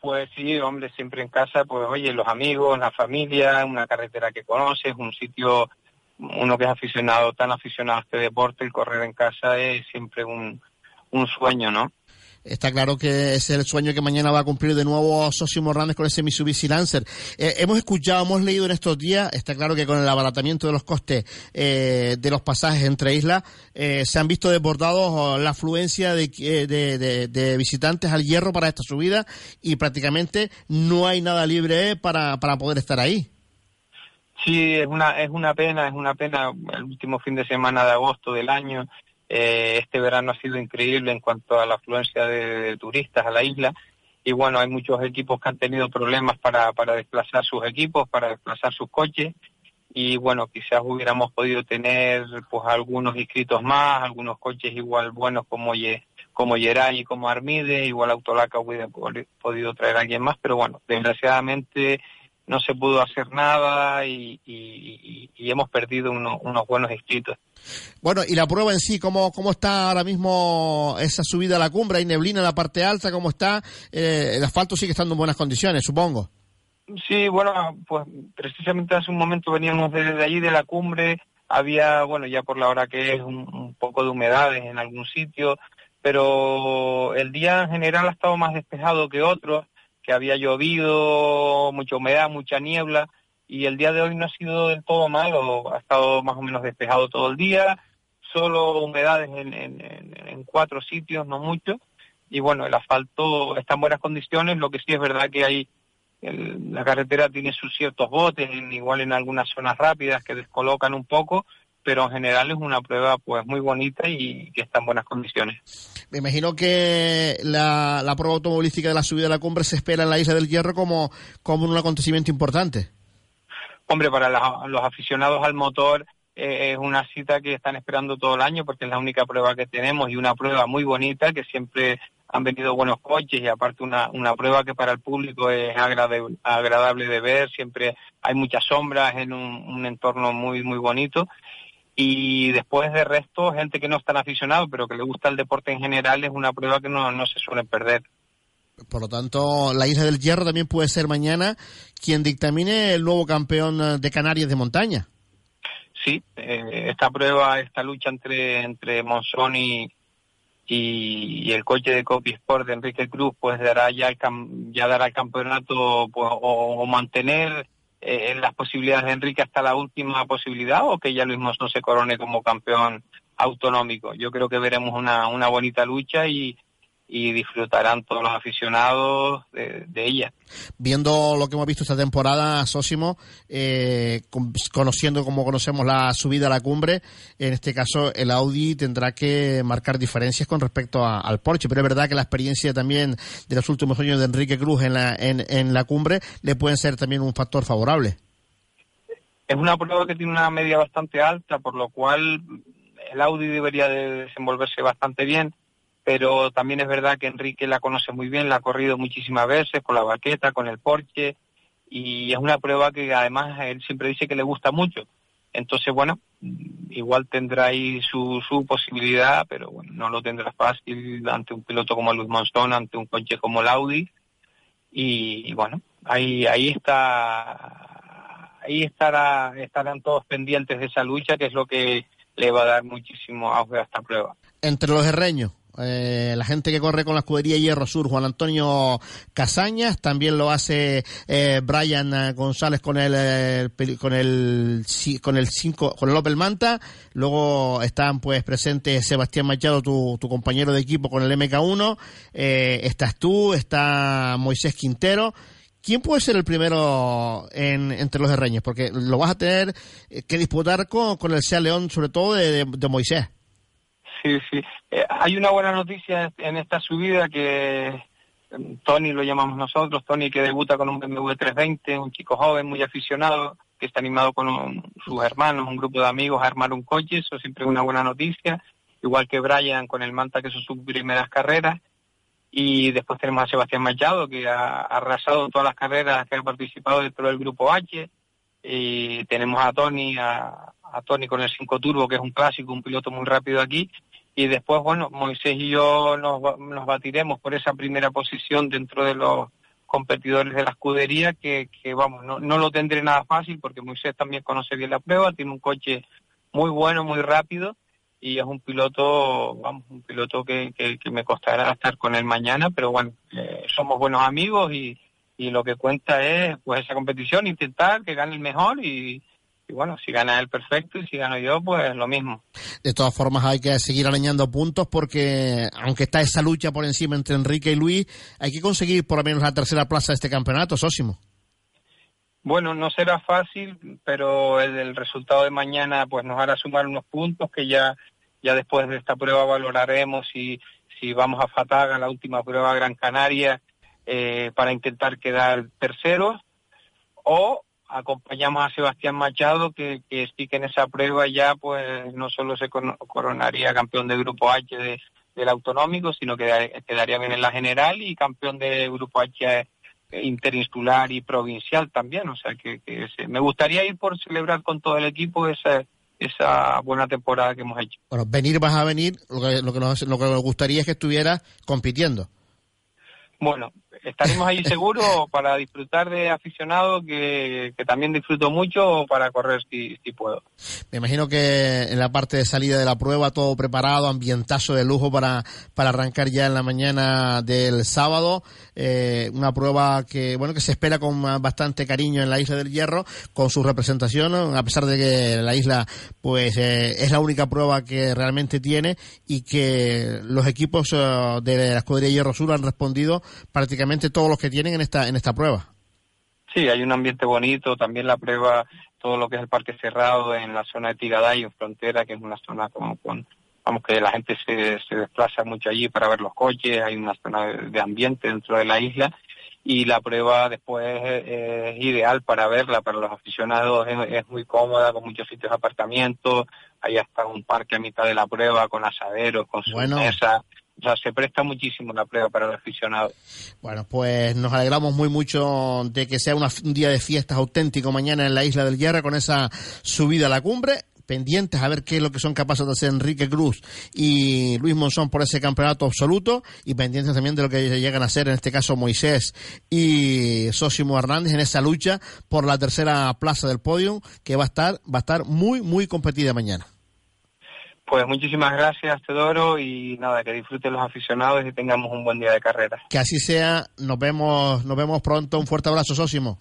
Pues sí, hombre, siempre en casa, pues oye, los amigos, la familia, una carretera que conoces, un sitio, uno que es aficionado, tan aficionado a este deporte, el correr en casa es siempre un, un sueño, ¿no? Está claro que es el sueño que mañana va a cumplir de nuevo Socio Morranes con ese Mitsubishi Lancer. Eh, hemos escuchado, hemos leído en estos días, está claro que con el abaratamiento de los costes eh, de los pasajes entre islas, eh, se han visto desbordados oh, la afluencia de, de, de, visitantes al hierro para esta subida y prácticamente no hay nada libre para, para poder estar ahí. Sí, es una, es una pena, es una pena el último fin de semana de agosto del año eh, este verano ha sido increíble en cuanto a la afluencia de, turistas a la isla. Y bueno, hay muchos equipos que han tenido problemas para, para desplazar sus equipos, para desplazar sus coches. Y bueno, quizás hubiéramos podido tener pues algunos inscritos más, algunos coches igual buenos como como Yeray y como Armide, igual Autolaca hubiera podido traer a alguien más, pero bueno, desgraciadamente no se pudo hacer nada y, hemos perdido unos buenos inscritos. Bueno, y la prueba en sí, ¿cómo, cómo está ahora mismo esa subida a la cumbre? ¿Hay neblina en la parte alta? ¿Cómo está? Eh, el asfalto sigue estando en buenas condiciones, supongo. Sí, bueno, pues precisamente hace un momento veníamos desde allí de la cumbre, había, bueno, ya por la hora que es, un, poco de humedades en algún sitio, pero el día en general ha estado más despejado que otros, había llovido, mucha humedad, mucha niebla, y el día de hoy no ha sido del todo malo, ha estado más o menos despejado todo el día, solo humedades en, en, cuatro sitios, no mucho, y bueno, el asfalto está en buenas condiciones, lo que sí es verdad que hay, la carretera tiene sus ciertos botes, igual en algunas zonas rápidas que descolocan un poco, pero en general es una prueba pues muy bonita y que está en buenas condiciones. Me imagino que la, la prueba automovilística de la subida de la cumbre se espera en la Isla del Hierro como, como un acontecimiento importante. Hombre, para los aficionados al motor eh, es una cita que están esperando todo el año porque es la única prueba que tenemos y una prueba muy bonita que siempre han venido buenos coches y aparte una, una prueba que para el público es agradable, agradable de ver, siempre hay muchas sombras en un, entorno muy muy bonito y después de resto gente que no es tan aficionado pero que le gusta el deporte en general es una prueba que no, no se suele perder. Por lo tanto, la Isla del Hierro también puede ser mañana quien dictamine el nuevo campeón eh, de Canarias de montaña. Sí, eh, esta prueba, esta lucha entre, entre Monzón y, y, el coche de Copy Sport de Enrique Cruz, pues dará ya, el, ya dará el campeonato pues, o, mantener eh, las posibilidades de Enrique hasta la última posibilidad o que ya Luis Monzón se corone como campeón autonómico. Yo creo que veremos una, una bonita lucha y, y disfrutarán todos los aficionados de, ella. Viendo lo que hemos visto esta temporada, Sósimo, eh, conociendo como conocemos la subida a la cumbre, en este caso el Audi tendrá que marcar diferencias con respecto al Porsche, pero es verdad que la experiencia también de los últimos años de Enrique Cruz en la, en, en la cumbre le pueden ser también un factor favorable. Es una prueba que tiene una media bastante alta, por lo cual el Audi debería de desenvolverse bastante bien pero también es verdad que Enrique la conoce muy bien, la ha corrido muchísimas veces con la baqueta, con el Porsche, y es una prueba que además él siempre dice que le gusta mucho. Entonces, bueno, igual tendrá ahí su, su posibilidad, pero bueno, no lo tendrá fácil ante un piloto como Luis Monzón, ante un coche como el Audi. Y, bueno, ahí, ahí está, ahí estará, estarán todos pendientes de esa lucha, que es lo que le va a dar muchísimo auge a esta prueba. Entre los herreños, eh, la gente que corre con la escudería Hierro Sur, Juan Antonio Casañas, también lo hace eh, Brian González con el, eh, con el con el cinco, con el Opel Manta, luego están pues presentes Sebastián Machado, tu, tu compañero de equipo con el MK1, eh, estás tú, está Moisés Quintero. ¿Quién puede ser el primero en, entre los de Reñes? Porque lo vas a tener que disputar con, con el Sea León, sobre todo de, de Moisés. Sí, sí. Eh, hay una buena noticia en esta subida que mm, Tony lo llamamos nosotros, Tony que debuta con un BMW 320, un chico joven, muy aficionado, que está animado con sus hermanos, un grupo de amigos a armar un coche, eso siempre es una buena noticia. Igual que Brian con el Manta, que son sus primeras carreras. Y después tenemos a Sebastián Machado, que ha, arrasado todas las carreras que ha participado dentro del grupo H. Y tenemos a Tony, a, a Tony con el 5 Turbo, que es un clásico, un piloto muy rápido aquí y después, bueno, Moisés y yo nos, batiremos por esa primera posición dentro de los competidores de la escudería, que, vamos, no, no lo tendré nada fácil porque Moisés también conoce bien la prueba, tiene un coche muy bueno, muy rápido y es un piloto, vamos, un piloto que, que, que me costará estar con él mañana, pero bueno, eh, somos buenos amigos y, y lo que cuenta es pues esa competición, intentar que gane el mejor y, y bueno, si gana él perfecto y si gano yo, pues lo mismo. De todas formas hay que seguir arañando puntos porque aunque está esa lucha por encima entre Enrique y Luis, hay que conseguir por lo menos la tercera plaza de este campeonato, Sósimo. Bueno, no será fácil, pero el, el, resultado de mañana pues nos hará sumar unos puntos que ya, ya después de esta prueba valoraremos si, si vamos a Fataga, la última prueba Gran Canaria, eh, para intentar quedar terceros, o acompañamos a Sebastián Machado, que, que sí que en esa prueba ya pues no solo se coronaría campeón del Grupo H de, del autonómico, sino que quedaría bien en la general y campeón del Grupo H interinsular y provincial también. O sea que, que se, me gustaría ir por celebrar con todo el equipo esa, esa buena temporada que hemos hecho. Bueno, venir vas a venir, lo que, lo que, nos, lo que nos gustaría es que estuvieras compitiendo. Bueno, estaremos ahí seguros para disfrutar de aficionado que, también disfruto mucho o para correr si, puedo. Me imagino que en la parte de salida de la prueba todo preparado, ambientazo de lujo para, para arrancar ya en la mañana del sábado. Eh, una prueba que, bueno, que se espera con bastante cariño en la Isla del Hierro, con su representación, a pesar de que la isla pues eh, es la única prueba que realmente tiene y que los equipos uh, de la Escudería Hierro Sur han respondido prácticamente todos los que tienen en esta en esta prueba. Sí, hay un ambiente bonito, también la prueba, todo lo que es el parque cerrado en la zona de Tigaday, en frontera, que es una zona como con, vamos que la gente se, se desplaza mucho allí para ver los coches, hay una zona de, ambiente dentro de la isla y la prueba después es, es ideal para verla, para los aficionados es, es, muy cómoda, con muchos sitios de aparcamiento, hay hasta un parque a mitad de la prueba con asaderos, con su bueno. mesa, o sea, se presta muchísimo la prueba para el aficionado. Bueno, pues nos alegramos muy mucho de que sea un día de fiestas auténtico mañana en la Isla del Hierro con esa subida a la cumbre pendientes a ver qué es lo que son capaces de hacer Enrique Cruz y Luis Monzón por ese campeonato absoluto y pendientes también de lo que llegan a hacer en este caso Moisés y Sosimo Hernández en esa lucha por la tercera plaza del podio que va a estar va a estar muy muy competida mañana. Pues muchísimas gracias, Teodoro, y nada, que disfruten los aficionados y tengamos un buen día de carrera. Que así sea, nos vemos, nos vemos pronto, un fuerte abrazo, Sósimo.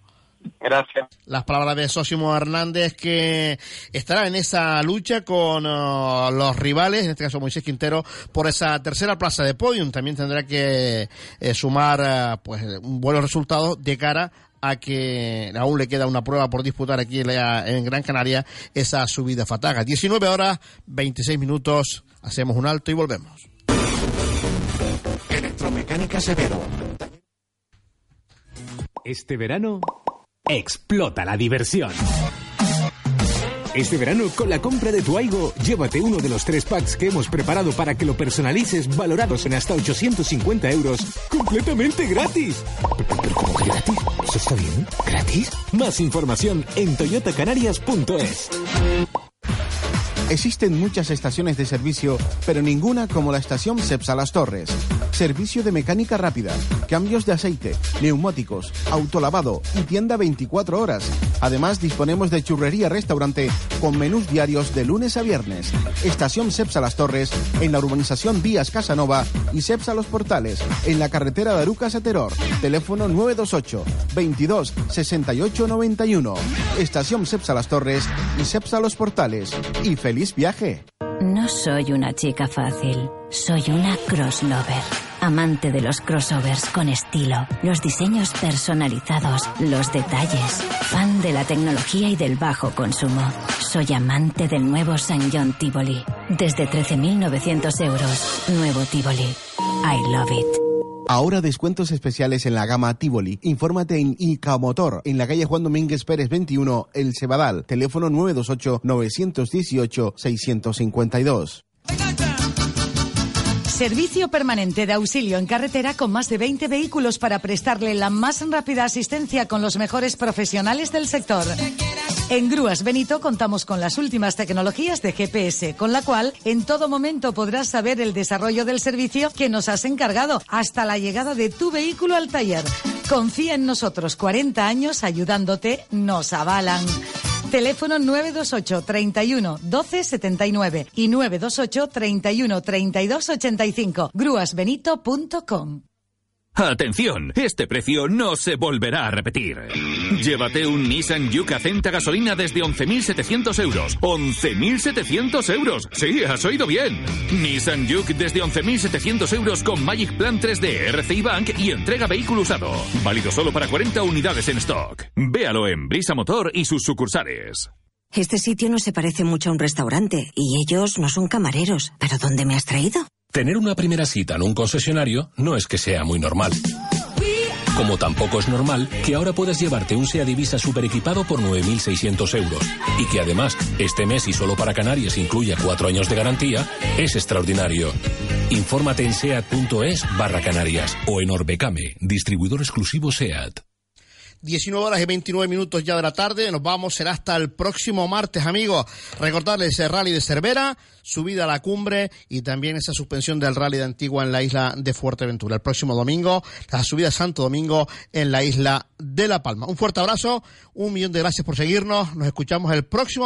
Gracias. Las palabras de Sósimo Hernández que estará en esa lucha con uh, los rivales, en este caso Moisés Quintero, por esa tercera plaza de podium. También tendrá que eh, sumar uh, pues buenos resultados de cara a que aún le queda una prueba por disputar aquí en Gran Canaria esa subida fataga. 19 horas, 26 minutos, hacemos un alto y volvemos. Electromecánica Severo. Este verano explota la diversión. Este verano, con la compra de tu Aigo, llévate uno de los tres packs que hemos preparado para que lo personalices, valorados en hasta 850 euros, completamente gratis. ¿Pero, pero cómo gratis? ¿Eso está bien? ¿Gratis? Más información en toyotacanarias.es. Existen muchas estaciones de servicio, pero ninguna como la estación Cepsa Las Torres. Servicio de mecánica rápida, cambios de aceite, neumáticos, autolavado y tienda 24 horas. Además, disponemos de churrería-restaurante con menús diarios de lunes a viernes. Estación Cepsa Las Torres, en la urbanización Vías Casanova y Cepsa Los Portales, en la carretera de Arucas. Teléfono 928 22 68 91. Estación Cepsa Las Torres y Cepsa Los Portales. Y feliz viaje. No soy una chica fácil, soy una crosslover. Amante de los crossovers con estilo, los diseños personalizados, los detalles. Fan de la tecnología y del bajo consumo. Soy amante del nuevo San John Tivoli. Desde 13.900 euros. Nuevo Tivoli. I love it. Ahora descuentos especiales en la gama Tivoli. Infórmate en ICA Motor, en la calle Juan Domínguez Pérez 21, El Cebadal. Teléfono 928-918-652. Servicio permanente de auxilio en carretera con más de 20 vehículos para prestarle la más rápida asistencia con los mejores profesionales del sector. En Grúas Benito contamos con las últimas tecnologías de GPS, con la cual en todo momento podrás saber el desarrollo del servicio que nos has encargado hasta la llegada de tu vehículo al taller. Confía en nosotros, 40 años ayudándote, nos avalan. Teléfono 928 31 12 79 y 928 31 32 85. Grúasbenito.com. Atención, este precio no se volverá a repetir. Llévate un Nissan Juke Acenta gasolina desde 11.700 euros. ¡11.700 euros! Sí, has oído bien. Nissan Juke desde 11.700 euros con Magic Plan 3D, RCI Bank y entrega vehículo usado. Válido solo para 40 unidades en stock. Véalo en Brisa Motor y sus sucursales. Este sitio no se parece mucho a un restaurante y ellos no son camareros. ¿Pero dónde me has traído? Tener una primera cita en un concesionario no es que sea muy normal. Como tampoco es normal que ahora puedas llevarte un SEA Divisa super equipado por 9.600 euros y que además este mes y solo para Canarias incluya cuatro años de garantía, es extraordinario. Infórmate en seat.es barra Canarias o en Orbecame, distribuidor exclusivo SEAT. 19 horas y 29 minutos ya de la tarde. Nos vamos, será hasta el próximo martes, amigos. Recordarles el rally de Cervera, subida a la cumbre y también esa suspensión del rally de Antigua en la isla de Fuerteventura. El próximo domingo, la subida a Santo Domingo en la isla de La Palma. Un fuerte abrazo, un millón de gracias por seguirnos. Nos escuchamos el próximo